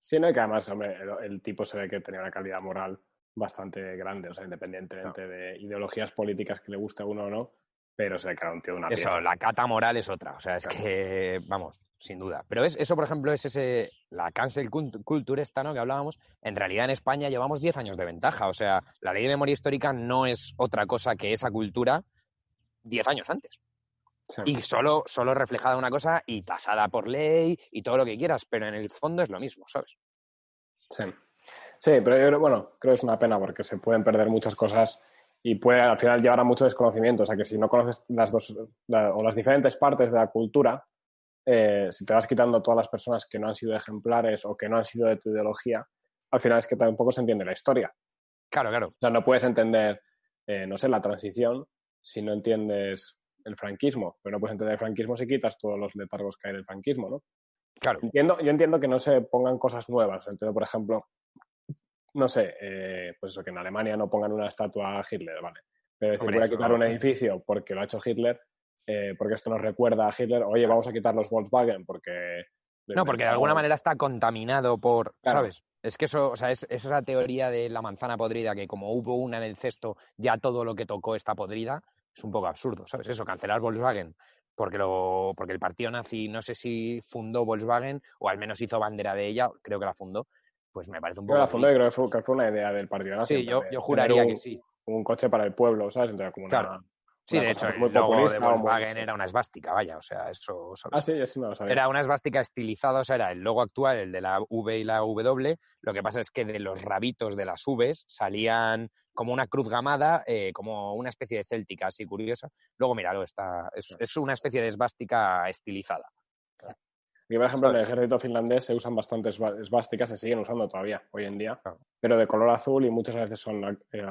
Sí, no, y que además, hombre, el, el tipo se ve que tenía una calidad moral bastante grande, o sea, independientemente de ideologías políticas que le guste a uno o no, pero se le queda un tío de una Eso, la cata moral es otra, o sea, es que, vamos, sin duda. Pero es, eso, por ejemplo, es ese, la cancel culture esta, ¿no?, que hablábamos, en realidad en España llevamos 10 años de ventaja, o sea, la ley de memoria histórica no es otra cosa que esa cultura 10 años antes. Sí. Y solo, solo reflejada una cosa y tasada por ley y todo lo que quieras, pero en el fondo es lo mismo, ¿sabes? Sí. Sí, pero yo creo, bueno, creo que es una pena porque se pueden perder muchas cosas y puede al final llevar a mucho desconocimiento. O sea, que si no conoces las dos la, o las diferentes partes de la cultura, eh, si te vas quitando todas las personas que no han sido ejemplares o que no han sido de tu ideología, al final es que tampoco se entiende la historia. Claro, claro. O sea, no puedes entender, eh, no sé, la transición si no entiendes el franquismo, pero no puedes entender el franquismo si quitas todos los letargos que hay del franquismo, ¿no? Claro. Entiendo, yo entiendo que no se pongan cosas nuevas. Entiendo, por ejemplo, no sé, eh, pues eso, que en Alemania no pongan una estatua a Hitler, ¿vale? Pero decir, Hombre, voy a quitar un edificio porque lo ha hecho Hitler, eh, porque esto nos recuerda a Hitler, oye, vamos a quitar los Volkswagen porque... No, porque de alguna manera está contaminado por, claro. ¿sabes? Es que eso, o sea, es, es, esa teoría de la manzana podrida, que como hubo una en el cesto, ya todo lo que tocó está podrida, es un poco absurdo, ¿sabes? Eso, cancelar Volkswagen porque, lo, porque el partido nazi, no sé si fundó Volkswagen o al menos hizo bandera de ella, creo que la fundó, pues me parece un poco. Yo creo que fue, que fue, una idea del partido. Sí, yo, yo juraría un, que sí. Un coche para el pueblo, ¿sabes? Entonces, como claro. una, Sí, de hecho, el logo de Volkswagen era una esvástica, vaya, o sea, eso... Ah, sí, sí me lo sabía. Era una esvástica estilizada, o sea, era el logo actual, el de la V y la W, lo que pasa es que de los rabitos de las Vs salían como una cruz gamada, eh, como una especie de céltica, así curiosa. Luego, míralo, está, es, es una especie de esvástica estilizada. Y, por ejemplo, en el ejército finlandés se usan bastantes esvásticas, se siguen usando todavía hoy en día, pero de color azul y muchas veces son eh,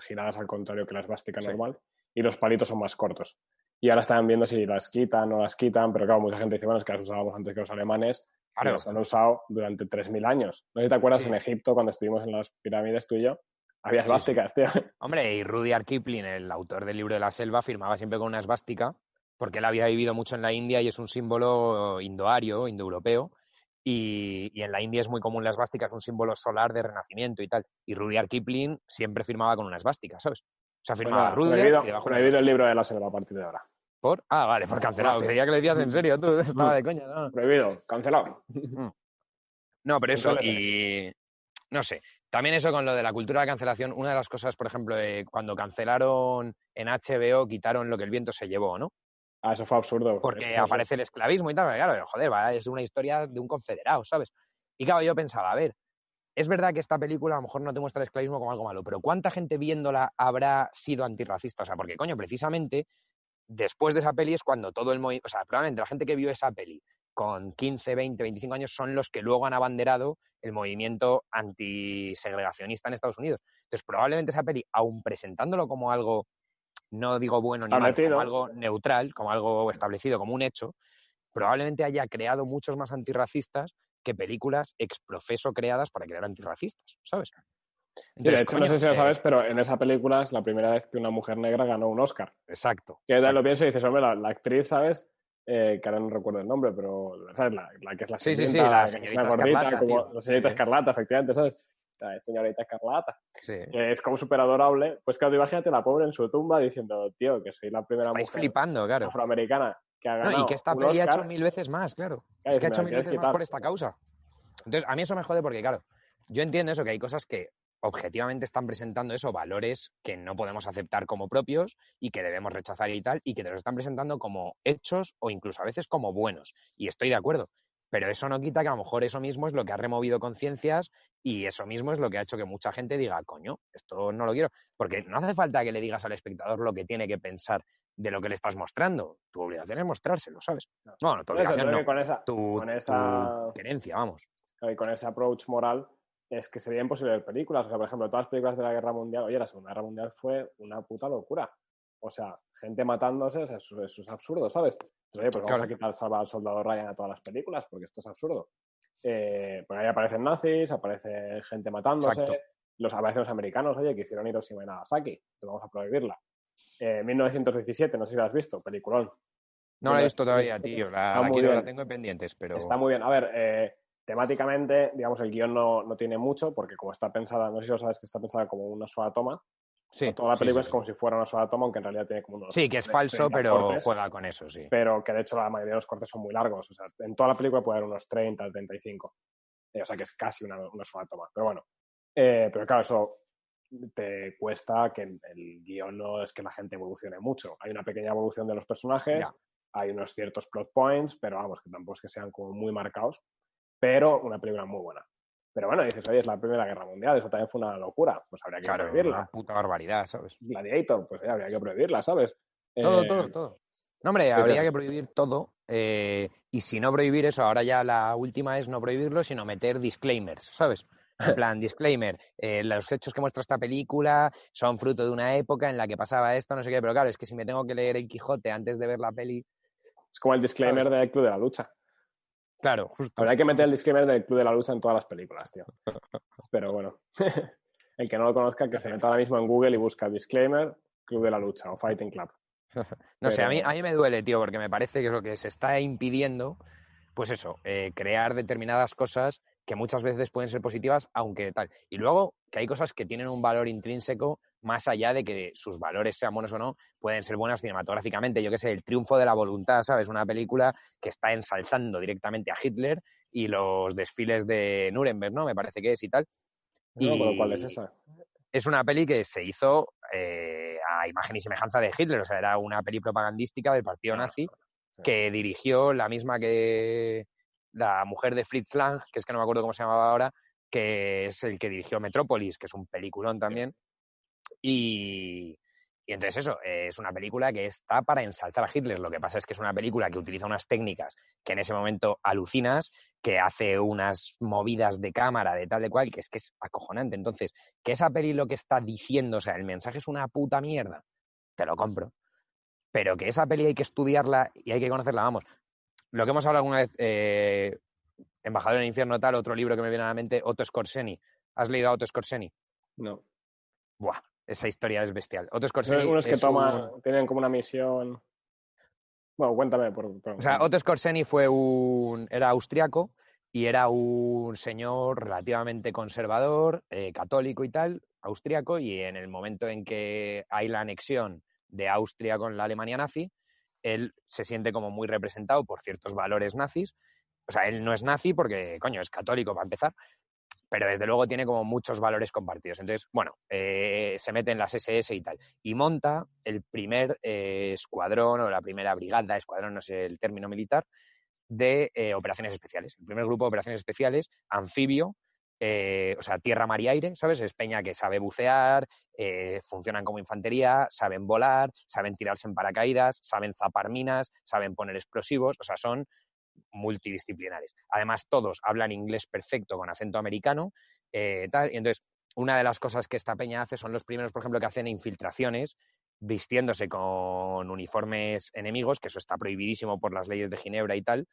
giradas al contrario que la esvástica Sí. normal y los palitos son más cortos. Y ahora están viendo si las quitan o no las quitan, pero claro, mucha gente dice, bueno, es que las usábamos antes que los alemanes, y Claro. las han usado durante 3.000 años. No sé si te acuerdas Sí. en Egipto, cuando estuvimos en las pirámides tú y yo, había Sí, sí. esvásticas, tío. Hombre, y Rudyard Kipling, el autor del libro de la selva, firmaba siempre con una esvástica, porque él había vivido mucho en la India y es un símbolo indoario, indoeuropeo, y, y en la India es muy común la esvástica, es un símbolo solar de renacimiento y tal. Y Rudyard Kipling siempre firmaba con una esvástica, ¿sabes? O sea, firmaba Bueno, Rudyard prohibido, y debajo prohibido el libro de la selva a partir de ahora. ¿Por? Ah, vale, por cancelado. Creía que lo decías en serio, tú. Estaba de coña, no. Prohibido, cancelado. No, pero eso, y no sé. También eso con lo de la cultura de cancelación, una de las cosas, por ejemplo, de cuando cancelaron en HBO, quitaron lo que el viento se llevó, ¿no? Ah, eso fue absurdo. Porque aparece el esclavismo y tal, pero claro, joder, va, es una historia de un confederado, ¿sabes? Y claro, yo pensaba, a ver, es verdad que esta película a lo mejor no te muestra el esclavismo como algo malo, pero ¿cuánta gente viéndola habrá sido antirracista? O sea, porque, coño, precisamente después de esa peli es cuando todo el movimiento, o sea, probablemente la gente que vio esa peli con 15, 20, 25 años son los que luego han abanderado el movimiento antisegregacionista en Estados Unidos. Entonces, probablemente esa peli, aun presentándolo como algo, no digo bueno ni mal, Establecido. como algo neutral, como algo establecido, como un hecho, probablemente haya creado muchos más antirracistas que películas exprofeso creadas para crear antirracistas, ¿sabes? Sí, de Entonces, hecho, no sé si lo eh, sabes, pero en esa película es la primera vez que una mujer negra ganó un Oscar. Exacto. Que exacto. lo pienso y dices, hombre, la, la actriz, ¿sabes? Eh, que ahora no recuerdo el nombre, pero, ¿sabes? La, la que es la Sí, sí, la es señorita gordita, Escarlata, como tío. la señorita. Escarlata, efectivamente, ¿sabes? La señorita Escarlata. Sí. Que es como súper adorable. Pues claro, imagínate la pobre en su tumba diciendo, tío, que soy la primera Estáis mujer flipando, claro. afroamericana que ha No, ganado y que esta peli ha hecho mil veces más, claro. Es que ha hecho mil veces más por esta causa. Entonces, a mí eso me jode porque, claro, yo entiendo eso, que hay cosas que objetivamente están presentando eso, valores que no podemos aceptar como propios y que debemos rechazar y tal, y que te los están presentando como hechos o incluso a veces como buenos. Y estoy de acuerdo. Pero eso no quita que a lo mejor eso mismo es lo que ha removido conciencias y eso mismo es lo que ha hecho que mucha gente diga, coño, esto no lo quiero. Porque no hace falta que le digas al espectador lo que tiene que pensar de lo que le estás mostrando. Tu obligación es mostrárselo, ¿sabes? No, no tu obligación no. con esa, Tu, con esa- tu querencia, vamos. y con ese approach moral es que sería imposible ver películas. O sea, por ejemplo, todas las películas de la Guerra Mundial, oye, la Segunda Guerra Mundial fue una puta locura. O sea, gente matándose, eso, eso es absurdo, ¿sabes? Entonces, oye, pues vamos Claro. a quitar Salva al Soldado Ryan a todas las películas, porque esto es absurdo. Eh, pues ahí aparecen nazis, aparece gente matándose, Exacto. los aparecen los americanos, oye, que hicieron Hiroshima y Nagasaki, entonces vamos a prohibirla. Eh, 1917, no sé si la has visto, peliculón. No la he visto todavía, tío. La, la quiero, tengo en pendientes, pero. Está muy bien. A ver, eh, temáticamente, digamos, el guion no, no tiene mucho, porque como está pensada, no sé si lo sabes, que está pensada como una sola toma. Sí, Toda la película sí, es como si fuera una sola toma, aunque en realidad tiene como unos. Sí, que es falso, 30 pero cortes, juega con eso, sí. Pero que de hecho la mayoría de los cortes son muy largos. O sea, en toda la película puede haber unos 30, 35. Eh, o sea, que es casi una, una sola toma. Pero bueno. Eh, pero claro, eso te cuesta que el, el guion no es que la gente evolucione mucho. Hay una pequeña evolución de los personajes, Ya. hay unos ciertos plot points, pero vamos, que tampoco es que sean como muy marcados. Pero una película muy buena. Pero bueno, dices, oye, es la Primera Guerra Mundial, eso también fue una locura. Pues habría que Claro, prohibirla. una puta barbaridad, ¿sabes? Gladiator, pues habría que prohibirla, ¿sabes? Todo, Eh, todo, todo. No, hombre, habría que prohibir todo. eh, y si no prohibir eso, ahora ya la última es no prohibirlo, sino meter disclaimers, ¿sabes? En plan, disclaimer, eh, los hechos que muestra esta película son fruto de una época en la que pasaba esto, no sé qué, pero claro, es que si me tengo que leer el Quijote antes de ver la peli, Es como el disclaimer ¿Sabes? del Club de la Lucha. Claro, justo. Que meter el disclaimer del Club de la Lucha en todas las películas, tío. Pero bueno. el que no lo conozca, que se meta ahora mismo en Google y busca disclaimer, Club de la Lucha o Fighting Club. No sé, a mí, a mí me duele, tío, porque me parece que es lo que se está impidiendo, pues eso, eh, crear determinadas cosas que muchas veces pueden ser positivas, aunque tal. Y luego que hay cosas que tienen un valor intrínseco más allá de que sus valores sean buenos o no, pueden ser buenas cinematográficamente. Yo qué sé, El triunfo de la voluntad, ¿sabes? Una película que está ensalzando directamente a Hitler y los desfiles de Nuremberg, ¿no? Me parece que es y tal. No acuerdo cuál es Y- esa. es una peli que se hizo eh, a imagen y semejanza de Hitler, o sea, era una peli propagandística del partido nazi sí. que dirigió la misma que la mujer de Fritz Lang, que es que no me acuerdo cómo se llamaba ahora, que es el que dirigió Metrópolis, que es un peliculón también. Y, y entonces eso, eh, es una película que está para ensalzar a Hitler. Lo que pasa es que es una película que utiliza unas técnicas que en ese momento alucinas, que hace unas movidas de cámara, de tal de cual, que es que es acojonante. Entonces, que esa peli lo que está diciendo, o sea, el mensaje es una puta mierda, te lo compro. Pero que esa peli hay que estudiarla y hay que conocerla, vamos. Lo que hemos hablado alguna vez, eh, Embajador en el Infierno, tal, otro libro que me viene a la mente, Otto Scorseni. ¿Has leído a Otto Scorseni? No. Buah, esa historia es bestial. Son Scorseni unos que toman, un- tienen como una misión. Bueno, cuéntame. Por, por- O sea, Otto Scorseni fue un... era austriaco y era un señor relativamente conservador, eh, católico y tal, austriaco, y en el momento en que hay la anexión de Austria con la Alemania nazi, él se siente como muy representado por ciertos valores nazis. O sea, él no es nazi porque, coño, es católico para empezar, pero desde luego tiene como muchos valores compartidos. Entonces, bueno, eh, se mete en las SS y tal. Y monta el primer eh, escuadrón o la primera brigada, escuadrón, no sé el término militar, de eh, operaciones especiales. El primer grupo de operaciones especiales, anfibio, o sea, tierra, mar y aire, ¿sabes? Es peña que sabe bucear, funcionan como infantería, saben volar, saben tirarse en paracaídas, saben zapar minas, saben poner explosivos, o sea, son multidisciplinares. Además, todos hablan inglés perfecto con acento americano, eh, tal, y entonces, una de las cosas que esta peña hace son los primeros, por ejemplo, que hacen infiltraciones vistiéndose con uniformes enemigos, que eso está prohibidísimo por las leyes de Ginebra y tal,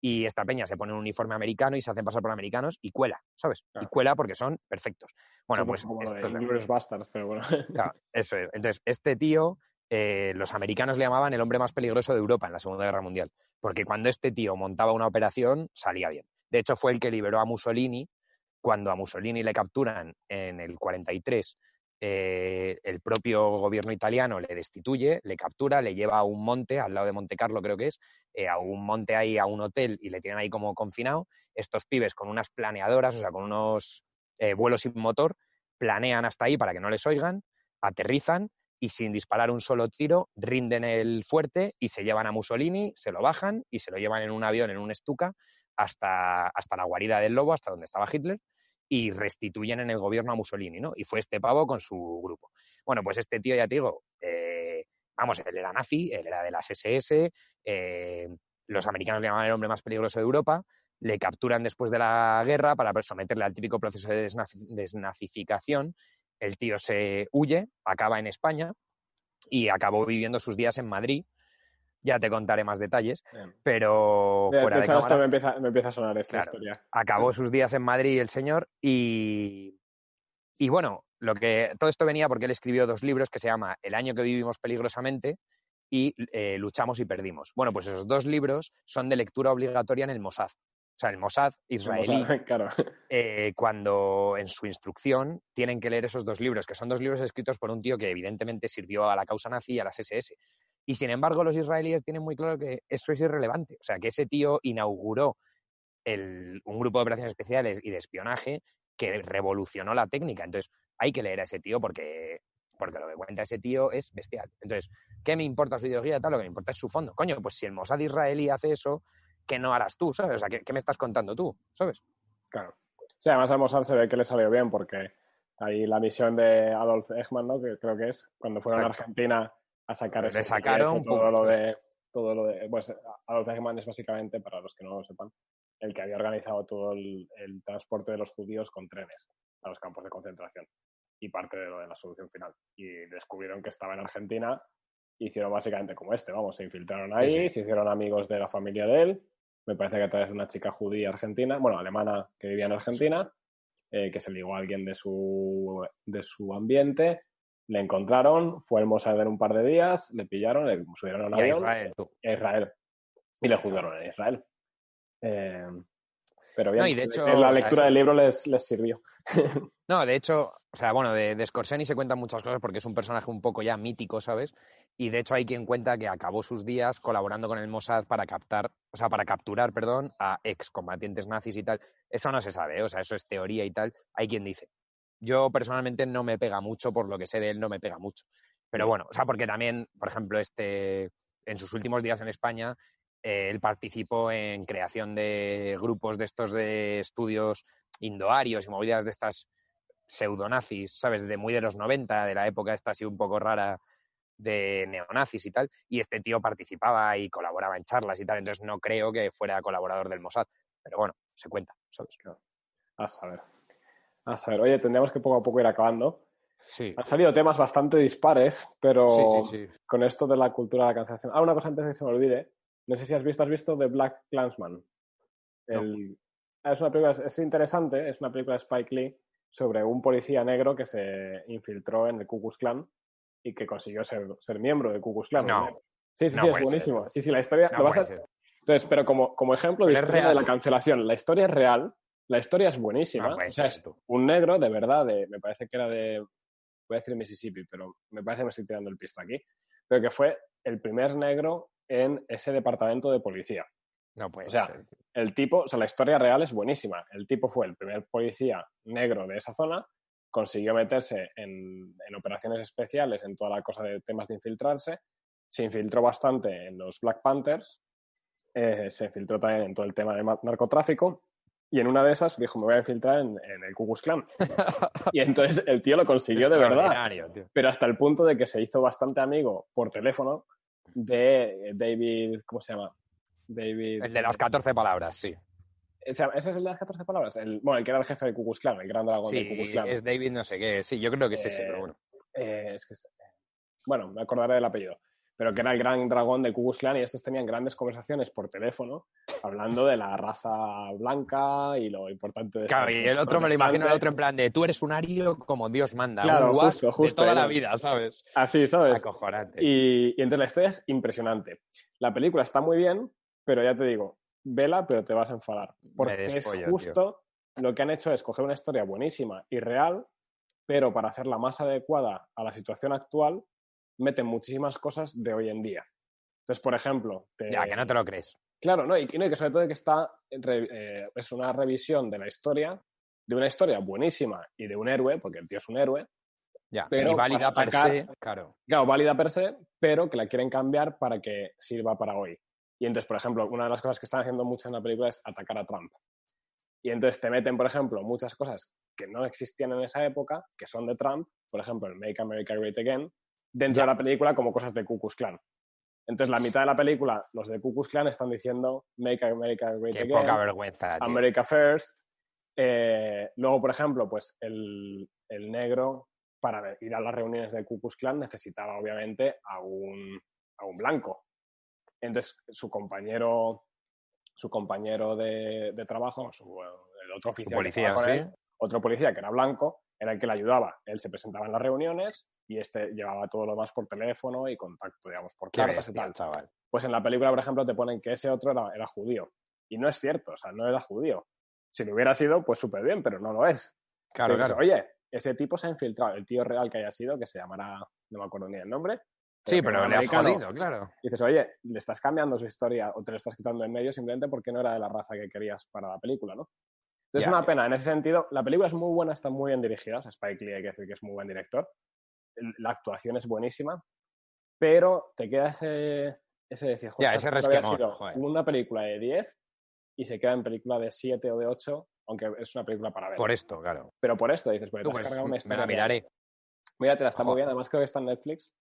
y esta peña se pone un uniforme americano y se hacen pasar por americanos y cuela, ¿sabes? Y cuela porque son perfectos. Bueno, pues como de esto es- Basterds, pero bueno. Claro, eso es. Entonces, este tío, eh, los americanos le llamaban el hombre más peligroso de Europa en la Segunda Guerra Mundial, porque cuando este tío montaba una operación, salía bien. De hecho, fue el que liberó a Mussolini cuando a Mussolini le capturan en el 43. eh, el propio gobierno italiano le destituye, le captura, le lleva a un monte, al lado de Monte Carlo creo que es, eh, a un monte ahí, a un hotel y le tienen ahí como confinado. Estos pibes con unas planeadoras, o sea, con unos vuelos sin motor, planean hasta ahí para que no les oigan, aterrizan y sin disparar un solo tiro rinden el fuerte y se llevan a Mussolini, se lo bajan y se lo llevan en un avión, en un Stuka, hasta, hasta la guarida del lobo, hasta donde estaba Hitler, y restituyen en el gobierno a Mussolini, ¿no? Y fue este pavo con su grupo. Bueno, pues este tío, ya te digo, eh, vamos, él era nazi, él era de las SS, eh, los americanos le llamaban el hombre más peligroso de Europa, le capturan después de la guerra para someterle al típico proceso de desnazificación. El tío se huye, acaba en España y acabó viviendo sus días en Madrid. Ya te contaré más detalles, pero fuera de, esto me empieza, a sonar esta historia. Acabó sus días en Madrid el señor y, y bueno, lo que todo esto venía porque él escribió dos libros que se llama El año que vivimos peligrosamente y eh, Luchamos y perdimos. Bueno, pues esos dos libros son de lectura obligatoria en el Mossad. O sea, el Mossad israelí, eh, cuando en su instrucción tienen que leer esos dos libros, que son dos libros escritos por un tío que evidentemente sirvió a la causa nazi y a las SS. Y sin embargo, los israelíes tienen muy claro que eso es irrelevante. O sea, que ese tío inauguró un grupo de operaciones especiales y de espionaje que revolucionó la técnica. Entonces, hay que leer a ese tío porque, porque lo que cuenta ese tío es bestial. Entonces, ¿qué me importa su ideología? Tal, lo que me importa es su fondo. Coño, pues si el Mossad israelí hace eso, ¿qué no harás tú? ¿Sabes? O sea, ¿qué, me estás contando tú? ¿Sabes? Claro. Sí, además al Mossad se ve que le salió bien porque ahí la misión de Adolf Eichmann, ¿no? Que creo que es cuando fueron a Argentina a sacar. Le sacaron todo lo de todo lo de pues Adolf Eichmann es básicamente para los que no lo sepan el que había organizado todo el, transporte de los judíos con trenes a los campos de concentración y parte de lo de la solución final. Y descubrieron que estaba en Argentina, hicieron básicamente como este, vamos, se infiltraron ahí, se hicieron amigos de la familia de él, me parece que a través de una chica judía argentina, bueno, alemana que vivía en Argentina, eh, que se ligó a alguien de su, de su ambiente, le encontraron, fue al Mossad en un par de días, le pillaron, le subieron a un avión. Israel, a Israel. Y le juzgaron en Israel. Eh, pero bien, de hecho, la lectura del libro les, les sirvió. no, de hecho, o sea, bueno, de, de Scorseni se cuentan muchas cosas porque es un personaje un poco ya mítico, ¿sabes? Y de hecho hay quien cuenta que acabó sus días colaborando con el Mossad para captar, o sea, para capturar, perdón, a excombatientes nazis y tal. Eso no se sabe, ¿eh? o sea, eso es teoría y tal. Hay quien dice. Yo personalmente no me pega mucho, por lo que sé de él, no me pega mucho. Pero bueno, o sea, porque también, por ejemplo, este, en sus últimos días en España, él participó en creación de grupos de estos de estudios indoarios y movidas de estas pseudonazis, ¿sabes? De muy de los 90, de la época esta así un poco rara de neonazis y tal, y este tío participaba y colaboraba en charlas y tal, entonces no creo que fuera colaborador del Mossad, pero bueno, se cuenta, ¿sabes? A saber. A saber, oye, tendríamos que poco a poco ir acabando. Sí. Han salido temas bastante dispares, pero con esto de la cultura de la cancelación. Ah, una cosa antes de que se me olvide. No sé si has visto, has visto The Black Clansman. Es una película, es interesante, es una película de Spike Lee sobre un policía negro que se infiltró en el Ku Klux Klan y que consiguió ser, ser miembro del Ku Klux Klan. No. Sí, sí, sí, es buenísimo. Sí, sí, la historia... lo vas a... Entonces, pero como, como ejemplo de historia de la cancelación, la historia es real, la historia es buenísima. o sea, es un negro, de verdad, de, me parece que era de, voy a decir Mississippi, pero me parece que me estoy tirando el pisto aquí, pero que fue el primer negro en ese departamento de policía. No puede o sea, el tipo, o sea, la historia real es buenísima. El tipo fue el primer policía negro de esa zona, consiguió meterse en, operaciones especiales, en toda la cosa de temas de infiltrarse, se infiltró bastante en los Black Panthers, eh, se infiltró también en todo el tema de narcotráfico, y en una de esas dijo, me voy a infiltrar en, el Ku Klux Klan. y entonces el tío lo consiguió de verdad. Pero hasta el punto de que se hizo bastante amigo por teléfono de David, ¿cómo se llama? David. El de las 14 palabras, sí. ¿Ese, es el de las 14 palabras? El, bueno, el que era el jefe de Ku Klux Klan, el gran dragón de Ku Klux Klan. es David no sé qué. Sí, yo creo que es ese, pero bueno. Eh, es que bueno, me acordaré del apellido. Pero que era el gran dragón de Ku Klan y estos tenían grandes conversaciones por teléfono hablando de la raza blanca y lo importante de Claro, y el otro me lo imagino el otro en plan de tú eres un ario como Dios manda. Claro, un justo, justo. De toda la vida, ¿sabes? Así, ¿sabes? Acojonante. Y, y entonces la historia es impresionante. La película está muy bien, pero ya te digo, vela, pero te vas a enfadar. Porque es justo lo que han hecho es coger una historia buenísima y real, pero para hacerla más adecuada a la situación actual, meten muchísimas cosas de hoy en día. Entonces, por ejemplo... Ya, que no te lo crees. Claro, ¿no? Y, que sobre todo que está... Eh, es una revisión de la historia, de una historia buenísima y de un héroe, porque el tío es un héroe, ya, pero y válida per se, claro. Claro, válida per se, pero que la quieren cambiar para que sirva para hoy. Y entonces, por ejemplo, una de las cosas que están haciendo mucho en la película es atacar a Trump. Y entonces te meten, por ejemplo, muchas cosas que no existían en esa época, que son de Trump, por ejemplo, el Make America Great Again, dentro de la película como cosas de Ku Klux Klan. Entonces, la mitad de la película, los de Ku Klux Klan están diciendo Make America Great Qué Again, poca vergüenza, tío. America First. Eh, luego, por ejemplo, pues el, el negro para ir a las reuniones de Ku Klux Klan necesitaba obviamente a un, a un blanco. Entonces, su compañero, su compañero de, de trabajo, su- el otro oficial, que policía, estaba con sí. él, otro policía que era blanco, era el que le ayudaba. Él se presentaba en las reuniones y este llevaba todo lo más por teléfono y contacto, digamos, por cartas y tal. chaval. Pues en la película, por ejemplo, te ponen que ese otro era, era judío. Y no es cierto, o sea, no era judío. Si lo hubiera sido, pues súper bien, pero no lo es. Claro, Entonces, claro. Oye, ese tipo se ha infiltrado. El tío real que haya sido, que se llamará, no me acuerdo ni el nombre. Sí, que pero le has jodido, claro. Y dices, oye, le estás cambiando su historia o te lo estás quitando en medio simplemente porque no era de la raza que querías para la película, ¿no? Entonces Ya, es una pena, en ese sentido, la película es muy buena, está muy bien dirigida, o sea, Spike Lee hay que decir que es muy buen director, la actuación es buenísima, pero te queda ese, ese decir, "Joder, ese esto había resquemor, joder. una película de 10 y se queda en película de 7 o de 8, aunque es una película para ver. Por esto, claro. Pero por esto dices, has pues, cargado una me historia la real. miraré. Míratela, está muy bien. Además, creo que está en Netflix.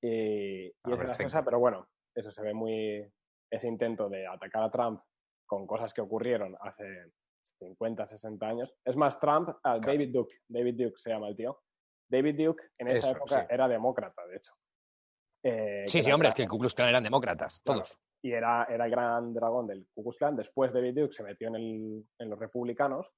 Y, y Ah, es graciosa, pero bueno, eso se ve muy. Ese intento de atacar a Trump con cosas que ocurrieron hace 50, 60 años. Es más, Trump, ah, David Duke, David Duke se llama el tío. David Duke en esa Eso, época sí. era demócrata, de hecho. Eh, Sí, sí, era hombre, es que el Ku Klux Klan eran demócratas, Claro. todos. y era, era el gran dragón del Ku Klux Klan. Después David Duke se metió en, el- en los republicanos.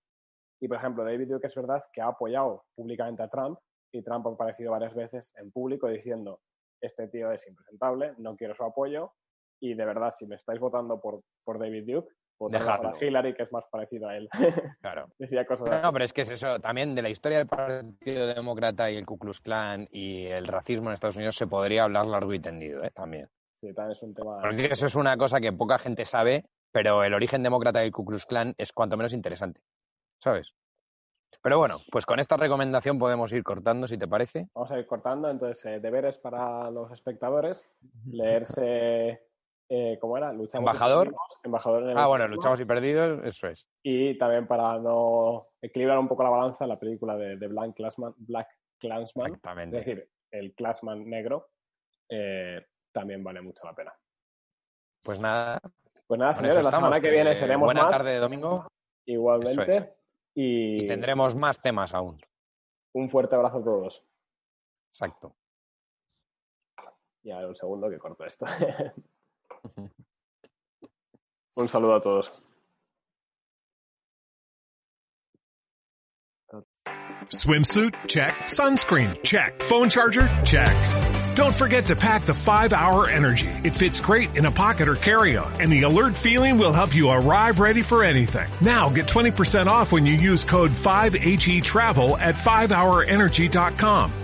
Y, por ejemplo, David Duke es verdad que ha apoyado públicamente a Trump y Trump ha aparecido varias veces en público diciendo este tío es impresentable, no quiero su apoyo y de verdad, si me estáis votando por, por David Duke, para Hillary, que es más parecido a él. Claro. Decía cosas así. No, pero es que es eso, también de la historia del Partido Demócrata y el Ku Klux Klan y el racismo en Estados Unidos se podría hablar largo y tendido, ¿eh? También. Sí, también es un tema... Porque eso es una cosa que poca gente sabe, pero el origen demócrata del Ku Klux Klan es cuanto menos interesante, ¿sabes? Pero bueno, pues con esta recomendación podemos ir cortando, si te parece. Vamos a ir cortando, entonces, eh, deberes para los espectadores, leerse... Eh, ¿Cómo era? Luchamos y Embajador. Embajador en el Ah, bueno, luchamos y perdidos, eso es. Y también para no equilibrar un poco la balanza, la película de, de Black Clansman, Black Klansman, es decir, el Clansman negro, eh, también vale mucho la pena. Pues nada, Pues nada, señores, la estamos, semana que viene seremos Buena más, tarde de domingo igualmente. Y, y tendremos más temas aún. un fuerte abrazo a todos. Exacto. Y a ver un segundo que corto esto. un saludo a todos. Swimsuit? Check. Sunscreen? Check. Phone charger? Check. Don't forget to pack the 5 Hour Energy. It fits great in a pocket or carry-on, and the alert feeling will help you arrive ready for anything. Now get 20% off when you use code 5HE Travel at 5hourenergy.com.